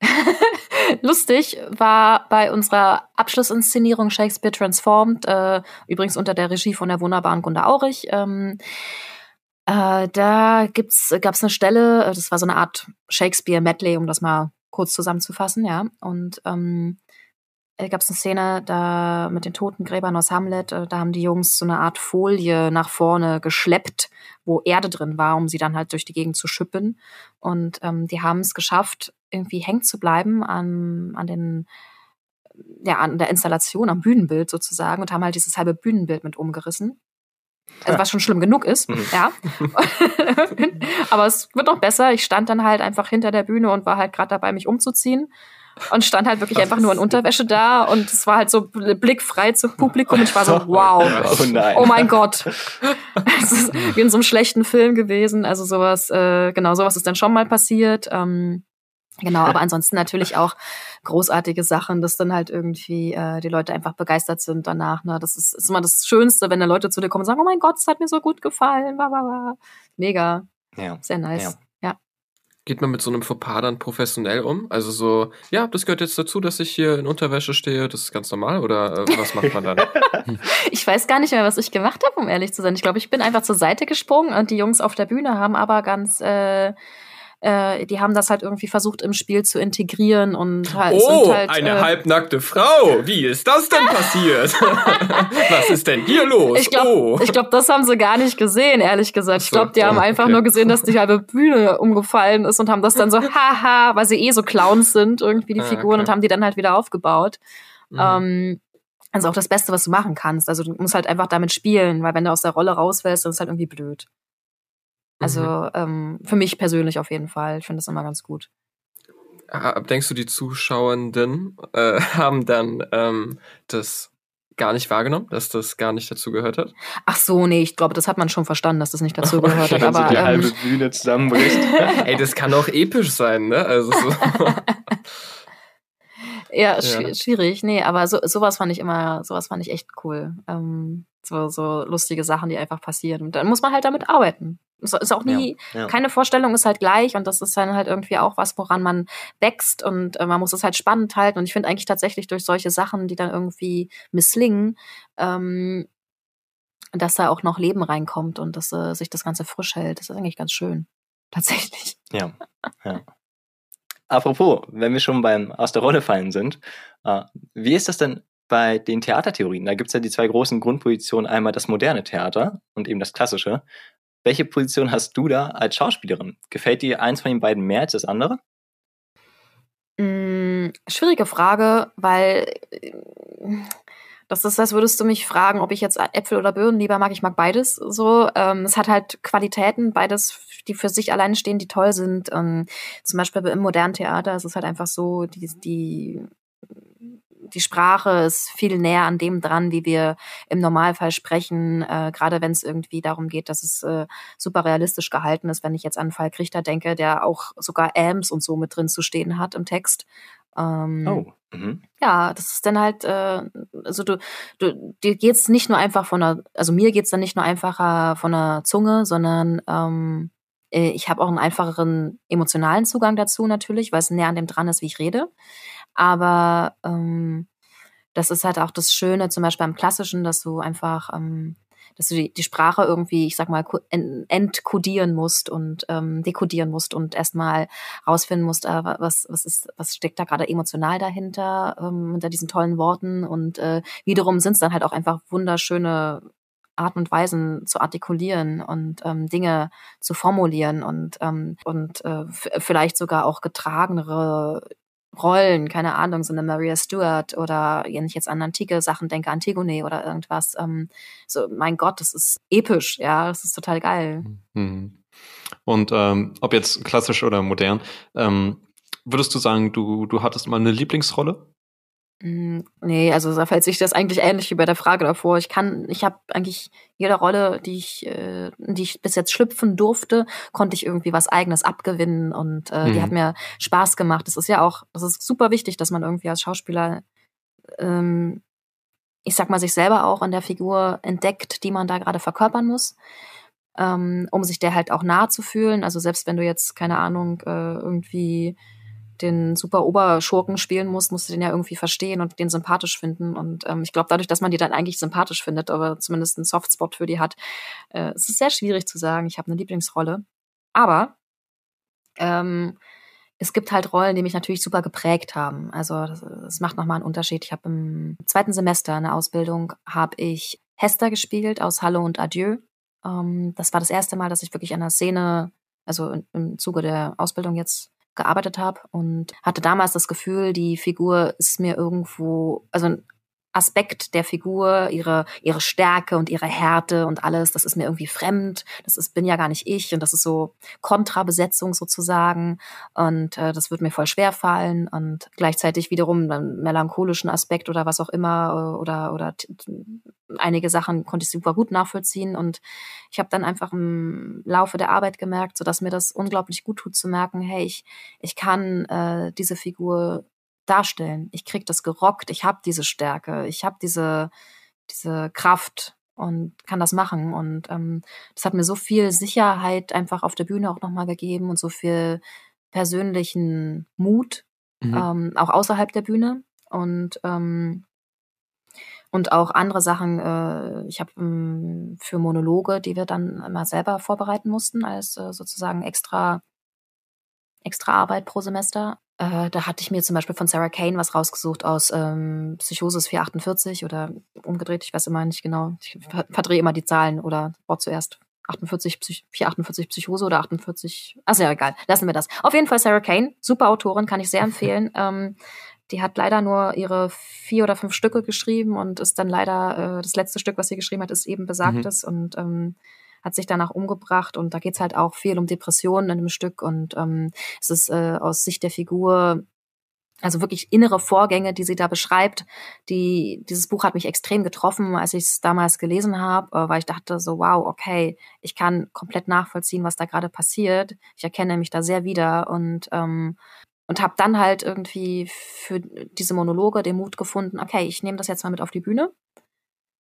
(laughs) Lustig war bei unserer Abschlussinszenierung Shakespeare Transformed, äh, übrigens unter der Regie von der wunderbaren Gunda Aurich. Ähm, äh, da gibt's, gab's eine Stelle, äh, das war so eine Art Shakespeare-Medley, um das mal kurz zusammenzufassen, ja. Und ähm, äh, gab es eine Szene da mit den Totengräbern aus Hamlet. Da haben die Jungs so eine Art Folie nach vorne geschleppt, wo Erde drin war, um sie dann halt durch die Gegend zu schippen. Und ähm, die haben es geschafft, irgendwie hängen zu bleiben an, an den ja, an der Installation, am Bühnenbild sozusagen und haben halt dieses halbe Bühnenbild mit umgerissen. Also was schon schlimm genug ist, mhm. ja. (laughs) Aber es wird noch besser. Ich stand dann halt einfach hinter der Bühne und war halt gerade dabei, mich umzuziehen und stand halt wirklich einfach nur in Unterwäsche da und es war halt so blickfrei zum Publikum und ich war so, wow, oh, oh mein Gott. (laughs) Es ist wie in so einem schlechten Film gewesen. Also sowas, äh, genau, sowas ist dann schon mal passiert. Ähm, Genau, aber (laughs) ansonsten natürlich auch großartige Sachen, dass dann halt irgendwie äh, die Leute einfach begeistert sind danach. Ne? Das ist, ist immer das Schönste, wenn da Leute zu dir kommen und sagen, oh mein Gott, es hat mir so gut gefallen. Mega. Ja. Sehr nice. Ja. Geht man mit so einem Fauxpas dann professionell um? Also so, ja, das gehört jetzt dazu, dass ich hier in Unterwäsche stehe, das ist ganz normal oder äh, was macht man dann? (laughs) ich weiß gar nicht mehr, was ich gemacht habe, um ehrlich zu sein. Ich glaube, ich bin einfach zur Seite gesprungen und die Jungs auf der Bühne haben aber ganz äh, äh, die haben das halt irgendwie versucht im Spiel zu integrieren und halt. Oh, halt, eine äh, halbnackte Frau. Wie ist das denn passiert? (laughs) Was ist denn hier los? Ich glaube, oh. glaub, das haben sie gar nicht gesehen, ehrlich gesagt. Ich glaube, die haben einfach nur gesehen, dass die halbe Bühne umgefallen ist und haben das dann so, (laughs) haha, weil sie eh so Clowns sind, irgendwie die ah, Figuren okay. und haben die dann halt wieder aufgebaut. Mhm. Ähm, also auch das Beste, was du machen kannst. Also du musst halt einfach damit spielen, weil wenn du aus der Rolle rausfällst, dann ist halt irgendwie blöd. Also mhm. ähm, für mich persönlich auf jeden Fall. Ich finde das immer ganz gut. Denkst du, die Zuschauenden äh, (laughs) haben dann ähm, das gar nicht wahrgenommen, dass das gar nicht dazu gehört hat? Ach so, nee, ich glaube, das hat man schon verstanden, dass das nicht dazu (laughs) gehört hat. Aber so die ähm, halbe Bühne zusammenbricht. (laughs) Ey, das kann auch episch sein, ne? Also so. Ja, ja, schwierig. Nee, aber so, sowas fand ich immer, sowas fand ich echt cool. Ähm, so, so lustige Sachen, die einfach passieren. Und dann muss man halt damit arbeiten. Ist, ist auch nie, ja, ja. keine Vorstellung ist halt gleich und das ist dann halt irgendwie auch was, woran man wächst und äh, man muss es halt spannend halten. Und ich finde eigentlich tatsächlich durch solche Sachen, die dann irgendwie misslingen, ähm, dass da auch noch Leben reinkommt und dass äh, sich das Ganze frisch hält. Das ist eigentlich ganz schön. Tatsächlich. Ja. ja. (laughs) Apropos, wenn wir schon beim Aus der Rolle fallen sind, äh, wie ist das denn bei den Theatertheorien? Da gibt es ja die zwei großen Grundpositionen, einmal das moderne Theater und eben das klassische. Welche Position hast du da als Schauspielerin? Gefällt dir eins von den beiden mehr als das andere? Hm, schwierige Frage, weil äh, das ist, als würdest du mich fragen, ob ich jetzt Äpfel oder Birnen lieber mag. Ich mag beides so. Ähm, es hat halt Qualitäten, beides, die für sich alleine stehen, die toll sind. Ähm, zum Beispiel im modernen Theater ist es halt einfach so, die, die die Sprache ist viel näher an dem dran, wie wir im Normalfall sprechen, äh, gerade wenn es irgendwie darum geht, dass es äh, super realistisch gehalten ist, wenn ich jetzt an Falk Richter denke, der auch sogar Ams und so mit drin zu stehen hat im Text. Ähm, oh. Mhm. Ja, das ist dann halt, äh, also du, du, dir geht's nicht nur einfach von der, also mir geht's dann nicht nur einfacher von der Zunge, sondern ähm, äh, ich habe auch einen einfacheren emotionalen Zugang dazu natürlich, weil es näher an dem dran ist, wie ich rede. Aber ähm, das ist halt auch das Schöne, zum Beispiel beim Klassischen, dass du einfach, ähm, dass du die, die Sprache irgendwie, ich sag mal, entkodieren musst und ähm, dekodieren musst und erstmal rausfinden musst, äh, was, was ist, was steckt da gerade emotional dahinter, ähm, hinter diesen tollen Worten. Und äh, wiederum sind es dann halt auch einfach wunderschöne Arten und Weisen zu artikulieren und ähm, Dinge zu formulieren und, ähm, und äh, vielleicht sogar auch getragenere Rollen, keine Ahnung, so eine Maria Stuart oder wenn ich jetzt an antike Sachen denke, Antigone oder irgendwas. Ähm, so, mein Gott, das ist episch, ja, das ist total geil. Mhm. Und ähm, ob jetzt klassisch oder modern, ähm, würdest du sagen, du, du hattest mal eine Lieblingsrolle? Hm, nee, also da fällt sich das eigentlich ähnlich wie bei der Frage davor. Ich kann, ich habe eigentlich jede Rolle, die ich, äh, die ich bis jetzt schlüpfen durfte, konnte ich irgendwie was Eigenes abgewinnen und äh, mhm. die hat mhm. mir Spaß gemacht. Das ist ja auch, das ist super wichtig, dass man irgendwie als Schauspieler, ähm, ich sag mal, sich selber auch an der Figur entdeckt, die man da gerade verkörpern muss. Ähm, um sich der halt auch nahe zu fühlen. Also selbst wenn du jetzt, keine Ahnung, äh, irgendwie den super Oberschurken spielen musst, musst du den ja irgendwie verstehen und den sympathisch finden. Und ähm, ich glaube, dadurch, dass man die dann eigentlich sympathisch findet, aber zumindest einen Softspot für die hat, äh, es ist sehr schwierig zu sagen, ich habe eine Lieblingsrolle. Aber ähm, es gibt halt Rollen, die mich natürlich super geprägt haben. Also das, das macht nochmal einen Unterschied. Ich habe im zweiten Semester eine Ausbildung, habe ich Hester gespielt aus Hallo und Adieu. Ähm, das war das erste Mal, dass ich wirklich an der Szene, also im Zuge der Ausbildung jetzt gearbeitet habe und hatte damals das Gefühl, die Figur ist mir irgendwo, also Aspekt der Figur, ihre, ihre Stärke und ihre Härte und alles, das ist mir irgendwie fremd. Das ist, bin ja gar nicht ich und das ist so Kontrabesetzung sozusagen. Und äh, das wird mir voll schwer fallen und gleichzeitig wiederum einen melancholischen Aspekt oder was auch immer äh, oder, oder einige Sachen konnte ich super gut nachvollziehen. Und ich habe dann einfach im Laufe der Arbeit gemerkt, so dass mir das unglaublich gut tut zu merken, hey, ich, ich kann äh, diese Figur darstellen. Ich krieg das gerockt, ich habe diese Stärke, ich habe diese, diese Kraft und kann das machen. Und ähm, das hat mir so viel Sicherheit einfach auf der Bühne auch nochmal gegeben und so viel persönlichen Mut, mhm. ähm, auch außerhalb der Bühne. Und ähm, und auch andere Sachen. Äh, ich habe ähm, für Monologe, die wir dann immer selber vorbereiten mussten, als äh, sozusagen extra extra Arbeit pro Semester, äh, da hatte ich mir zum Beispiel von Sarah Kane was rausgesucht aus ähm, Psychosis 448 oder umgedreht, ich weiß immer nicht genau. Ich verdrehe immer die Zahlen oder Wort zuerst 48, Psych 448 Psychose oder 48. Also ja, egal. Lassen wir das. Auf jeden Fall Sarah Kane, super Autorin, kann ich sehr (laughs) empfehlen. ähm, die hat leider nur ihre vier oder fünf Stücke geschrieben und ist dann leider äh, das letzte Stück, was sie geschrieben hat, ist eben besagtes mhm. und ähm, hat sich danach umgebracht und da geht's halt auch viel um Depressionen in dem Stück und ähm, es ist äh, aus Sicht der Figur also wirklich innere Vorgänge, die sie da beschreibt. Die, dieses Buch hat mich extrem getroffen, als ich es damals gelesen habe, äh, weil ich dachte so, wow, okay, ich kann komplett nachvollziehen, was da gerade passiert. Ich erkenne mich da sehr wieder und ähm, und habe dann halt irgendwie für diese Monologe den Mut gefunden, okay, ich nehme das jetzt mal mit auf die Bühne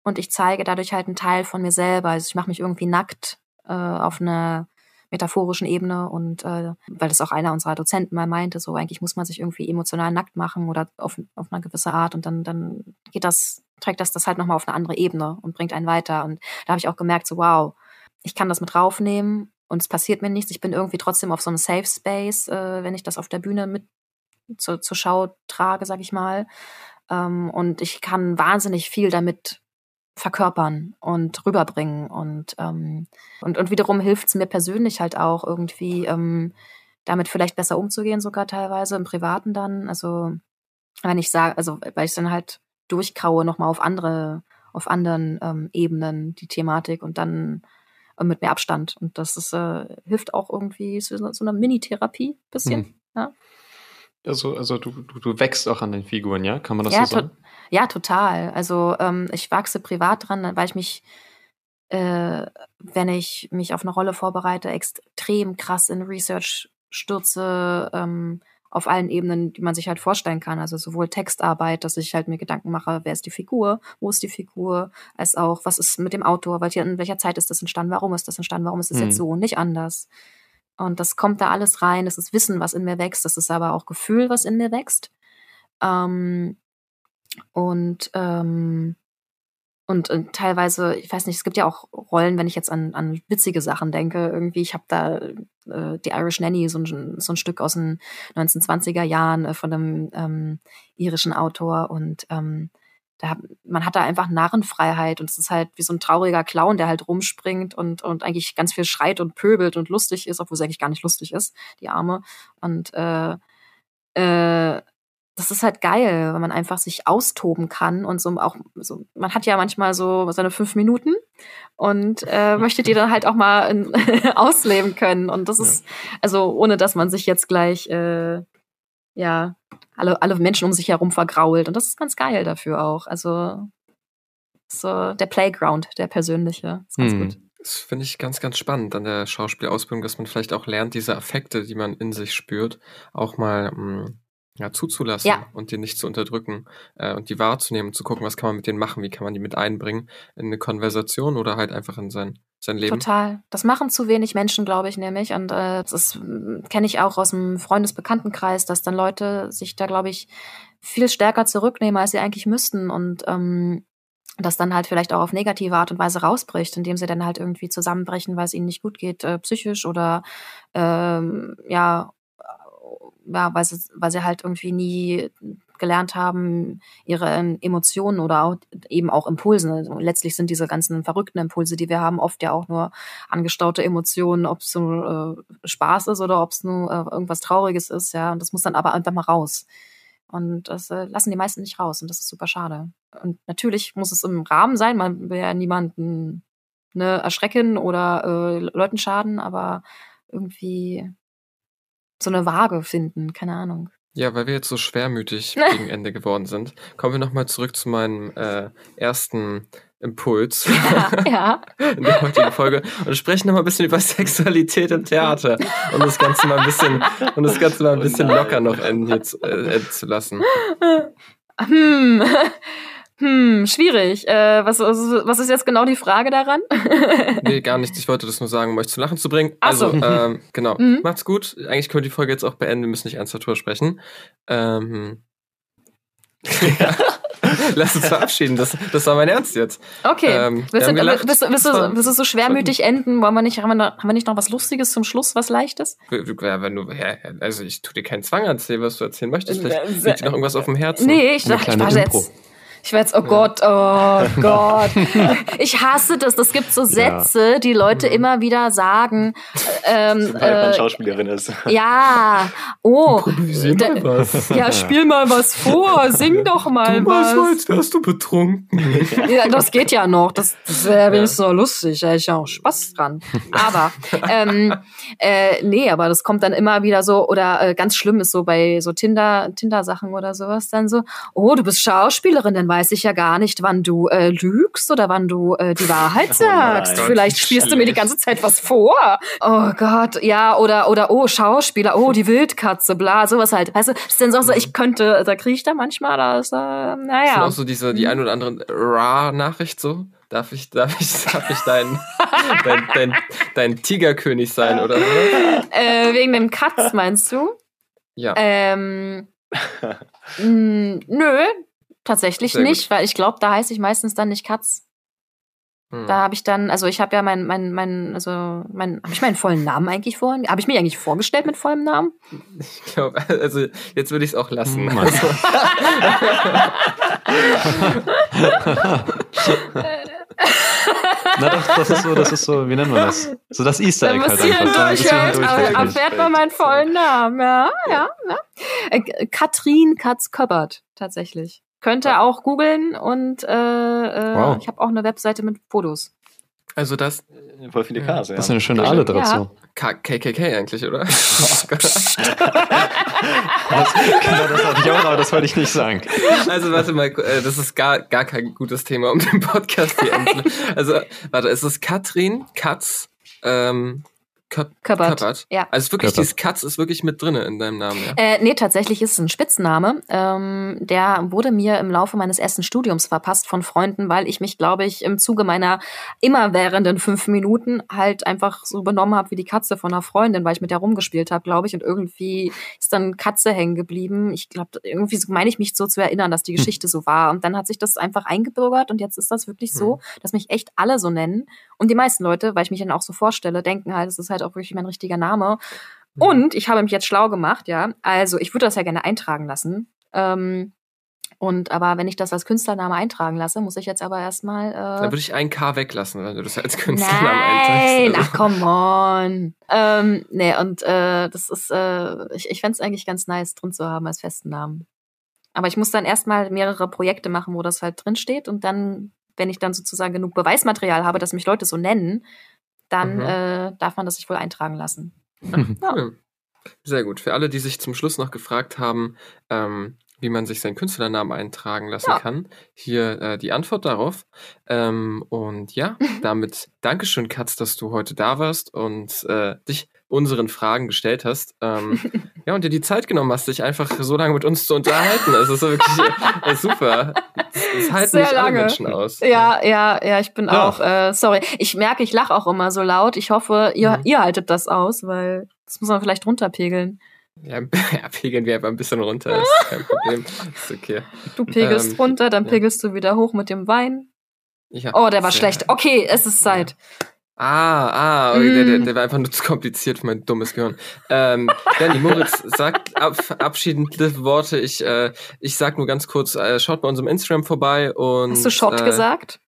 und ich zeige dadurch halt einen Teil von mir selber. Also ich mache mich irgendwie nackt äh, auf einer metaphorischen Ebene und äh, weil das auch einer unserer Dozenten mal meinte, so eigentlich muss man sich irgendwie emotional nackt machen oder auf, auf eine gewisse Art und dann, dann geht das, trägt das das halt nochmal auf eine andere Ebene und bringt einen weiter. Und da habe ich auch gemerkt, so wow, ich kann das mit raufnehmen und es passiert mir nichts. Ich bin irgendwie trotzdem auf so einem Safe Space, äh, wenn ich das auf der Bühne mit zur, zur Schau trage, sag ich mal. Ähm, und ich kann wahnsinnig viel damit verkörpern und rüberbringen. Und, ähm, und, und wiederum hilft es mir persönlich halt auch irgendwie, ähm, damit vielleicht besser umzugehen, sogar teilweise im Privaten dann. Also, wenn ich sage, also weil ich dann halt durchkaue nochmal auf andere, auf anderen ähm, Ebenen die Thematik und dann äh, mit mehr Abstand. Und das ist, äh, hilft auch irgendwie so, so eine Mini-Therapie bisschen. Hm. Ja. Also, also du, du, du wächst auch an den Figuren, ja? Kann man das ja, so sagen? Ja, total. Also ähm, ich wachse privat dran, weil ich mich, äh, wenn ich mich auf eine Rolle vorbereite, extrem krass in Research stürze, ähm, auf allen Ebenen, die man sich halt vorstellen kann. Also sowohl Textarbeit, dass ich halt mir Gedanken mache, wer ist die Figur, wo ist die Figur, als auch, was ist mit dem Autor, weil hier, in welcher Zeit ist das entstanden, warum ist das entstanden, warum ist es mhm. jetzt so und nicht anders. Und das kommt da alles rein. Das ist Wissen, was in mir wächst. Das ist aber auch Gefühl, was in mir wächst. Ähm, und ähm, und, und teilweise, ich weiß nicht, es gibt ja auch Rollen, wenn ich jetzt an, an witzige Sachen denke, irgendwie, ich habe da äh, die Irish Nanny, so ein, so ein Stück aus den 1920er Jahren äh, von einem ähm, irischen Autor und ähm, da, man hat da einfach Narrenfreiheit und es ist halt wie so ein trauriger Clown, der halt rumspringt und, und eigentlich ganz viel schreit und pöbelt und lustig ist, obwohl es eigentlich gar nicht lustig ist, die Arme. Und äh, äh, das ist halt geil, wenn man einfach sich austoben kann und so auch so, man hat ja manchmal so seine fünf Minuten und äh, (laughs) möchte die dann halt auch mal in, (laughs) ausleben können. Und das ist, also ohne dass man sich jetzt gleich äh, ja alle, alle Menschen um sich herum vergrault. Und das ist ganz geil dafür auch. Also so der Playground, der persönliche. Ist ganz hm. gut. Das finde ich ganz, ganz spannend an der Schauspielausbildung, dass man vielleicht auch lernt, diese Affekte, die man in sich spürt, auch mal mh, hm, ja, zuzulassen ja. und die nicht zu unterdrücken äh, und die wahrzunehmen, zu gucken, was kann man mit denen machen, wie kann man die mit einbringen in eine Konversation oder halt einfach in sein, sein Leben. Total. Das machen zu wenig Menschen, glaube ich, nämlich. Und äh, das kenne ich auch aus dem Freundesbekanntenkreis, dass dann Leute sich da, glaube ich, viel stärker zurücknehmen, als sie eigentlich müssten und ähm, das dann halt vielleicht auch auf negative Art und Weise rausbricht, indem sie dann halt irgendwie zusammenbrechen, weil es ihnen nicht gut geht, äh, psychisch oder ähm, ja ja, weil sie, weil sie halt irgendwie nie gelernt haben, ihre Emotionen oder auch, eben auch Impulse. Also letztlich sind diese ganzen verrückten Impulse, die wir haben, oft ja auch nur angestaute Emotionen, ob es nur äh, Spaß ist oder ob es nur äh, irgendwas Trauriges ist, ja. Und das muss dann aber einfach mal raus. Und das äh, lassen die meisten nicht raus und das ist super schade. Und natürlich muss es im Rahmen sein, man will ja niemanden ne, erschrecken oder äh, Leuten schaden, aber irgendwie so eine Waage finden, keine Ahnung. Ja, weil wir jetzt so schwermütig (laughs) gegen Ende geworden sind, kommen wir nochmal zurück zu meinem äh, ersten Impuls (laughs) ja, ja. (laughs) in der heutigen Folge und sprechen nochmal ein bisschen über Sexualität im Theater und das Ganze mal ein bisschen und das Ganze mal ein bisschen locker noch enden zu, äh, zu lassen. Hm. Hm, schwierig. Äh, was, was, ist jetzt genau die Frage daran? (laughs) nee, gar nichts. Ich wollte das nur sagen, um euch zu lachen zu bringen. Ach also, so. ähm, genau. Mhm. Macht's gut. Eigentlich können wir die Folge jetzt auch beenden. Wir müssen nicht ernsthaft drüber sprechen. Ähm, (laughs) (laughs) Lass uns verabschieden. Das, das war mein Ernst jetzt. Okay. Ähm, willst, du, gelacht, willst, willst, du, willst du so schwermütig enden? Wollen wir nicht, haben, wir noch, haben wir nicht noch was Lustiges zum Schluss, was Leichtes? Ja, wenn du, ja, also ich tue dir keinen Zwang erzählen, was du erzählen möchtest. Vielleicht äh, liegt dir noch irgendwas auf dem Herzen. Nee, ich, dachte, ich war jetzt ich werde jetzt, oh Gott, oh (laughs) Gott. Ich hasse das. Das gibt so Sätze, die Leute mhm. immer wieder sagen. Ähm, (laughs) Weil man äh, Schauspielerin ist. Ja, (laughs) oh. mal was. Ja, spiel mal was vor, sing doch mal du was. Was als wärst du betrunken. Ja, das geht ja noch. Das, das wäre wenigstens ja. noch lustig. Da ich ja auch Spaß dran. Aber, ähm, äh, nee, aber das kommt dann immer wieder so, oder äh, ganz schlimm ist so bei so Tinder, Tinder-Sachen oder sowas dann so, oh, du bist Schauspielerin, dann weiß ich ja gar nicht, wann du äh, lügst oder wann du äh, die Wahrheit oh sagst. Oh Vielleicht spielst du mir die ganze Zeit was vor. Oh Gott, ja, oder, oder, oh, Schauspieler, oh, die Wildkatze, bla, sowas halt. Weißt du, das ist dann so, ich könnte, da kriege ich da manchmal, da ist, äh, naja. Das sind auch so diese, die ein oder andere Ra-Nachricht so. Darf ich, darf ich, darf ich dein, (laughs) dein, dein, dein Tigerkönig sein, oder so? Äh, wegen dem Katz, meinst du? Ja. Ähm, (laughs) mh, nö, Tatsächlich Sehr nicht, gut. weil ich glaube, da heiße ich meistens dann nicht Katz. Hm. Da habe ich dann, also ich habe ja mein, mein, mein, also mein, habe ich meinen vollen Namen eigentlich vorhin? Habe ich mich eigentlich vorgestellt mit vollem Namen? Ich glaube, also jetzt würde ich es auch lassen. Hm, also. (laughs) Na doch, das ist so, das ist so, wie nennt man das? So das Easter Egg halt einfach. Durchhört, aber erfährt man meinen vollen Namen, ja, ja. ja. Äh, Katrin Katz-Köbbert, tatsächlich. Könnt ihr auch googeln und äh, äh, wow. ich habe auch eine Webseite mit Fotos. Also das. Voll viele Ks, ja. Das ist eine schöne Alliteration. Ja. KKK eigentlich, oder? (laughs) (laughs) (laughs) das, genau, das hatte ich auch, aber das wollte ich nicht sagen. Also warte mal, äh, das ist gar, gar kein gutes Thema, um den Podcast hier Also, warte, es ist Katrin Katz, ähm, Köppert. Köppert. Ja. Also wirklich, Köppert. dieses Katz ist wirklich mit drinne in deinem Namen, ja. Äh, nee, tatsächlich ist es ein Spitzname. Ähm, der wurde mir im Laufe meines ersten Studiums verpasst von Freunden, weil ich mich, glaube ich, im Zuge meiner immerwährenden fünf Minuten halt einfach so benommen habe wie die Katze von einer Freundin, weil ich mit der rumgespielt habe, glaube ich. Und irgendwie ist dann Katze hängen geblieben. Ich glaube, irgendwie so meine ich mich so zu erinnern, dass die Geschichte so war. Und dann hat sich das einfach eingebürgert und jetzt ist das wirklich so, dass mich echt alle so nennen. Und die meisten Leute, weil ich mich dann auch so vorstelle, denken halt, es ist halt auch wirklich mein richtiger Name. Mhm. Und ich habe mich jetzt schlau gemacht, ja. Also ich würde das ja gerne eintragen lassen. Ähm, und aber wenn ich das als Künstlername eintragen lasse, muss ich jetzt aber erstmal. Dann Äh, würde ich ein K weglassen, wenn du das als Künstlernamen Also, Nein, eintragst. ach come on. Ähm, nee, und äh, das ist, äh, ich, ich fände es eigentlich ganz nice, drin zu haben als festen Namen. Aber ich muss dann erstmal mehrere Projekte machen, wo das halt drin steht. Und dann, wenn ich dann sozusagen genug Beweismaterial habe, dass mich Leute so nennen, dann Mhm. äh, darf man das sich wohl eintragen lassen. Cool. Sehr gut. Für alle, die sich zum Schluss noch gefragt haben, ähm, wie man sich seinen Künstlernamen eintragen lassen Ja. kann, hier äh, die Antwort darauf. Ähm, und ja, (laughs) damit Dankeschön, Katz, dass du heute da warst und äh, dich unseren Fragen gestellt hast. Ähm, (laughs) ja, und dir die Zeit genommen hast, dich einfach so lange mit uns zu unterhalten. Es ist wirklich äh, super. Das halten Sehr nicht alle lange. Menschen aus. Ja, ja, ja, ich bin Ja. auch, äh, sorry. Ich merke, ich lache auch immer so laut. Ich hoffe, ihr, Mhm. ihr haltet das aus, weil das muss man vielleicht runterpegeln. Ja, (laughs) ja, pegeln wir einfach ein bisschen runter, ist kein (laughs) Problem. Ist okay. Du pegelst Ähm, runter, dann ja. pegelst du wieder hoch mit dem Wein. Ja, Oh, der war schlecht. Okay, es ist Zeit. Ah, ah, okay, der, der, Mm. der war einfach nur zu kompliziert für mein dummes Gehirn. Ähm, Danny, Moritz (laughs) sagt ab, abschiedende Worte. Ich, äh, ich sag nur ganz kurz, äh, schaut bei unserem Instagram vorbei und. Hast du Shot äh, gesagt?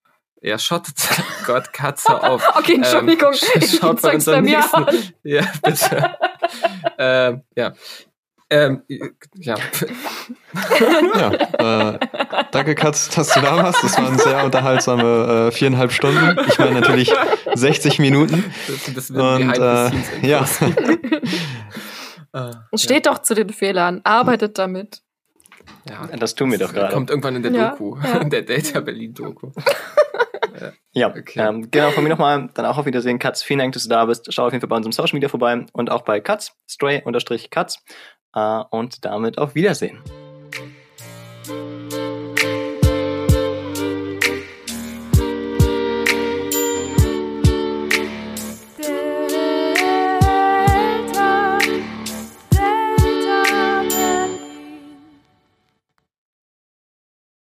Ja, Shot. (laughs) Gott, Katze auf. (laughs) Okay, Entschuldigung. Ähm, ich schaut bei unserem mir nächsten. an. Ja, bitte. ähm, ja. Ähm, ja. (laughs) Ja, äh, danke Katz, dass du da warst. Das waren sehr unterhaltsame äh, viereinhalb Stunden. Ich meine natürlich 60 Minuten. Das, das Und äh, ja, Äh, (laughs) (laughs) Steht doch zu den Fehlern. Arbeitet damit. ja. Das tun wir doch gerade. Kommt irgendwann in der Ja, Doku. ja. In der Data Berlin Doku. Ja, Okay. ähm, genau, von mir nochmal, dann auch auf Wiedersehen, Katz. Vielen Dank, dass du da bist. Schau auf jeden Fall bei unserem Social Media vorbei und auch bei Katz, Stray-Katz. Äh, und damit auf Wiedersehen.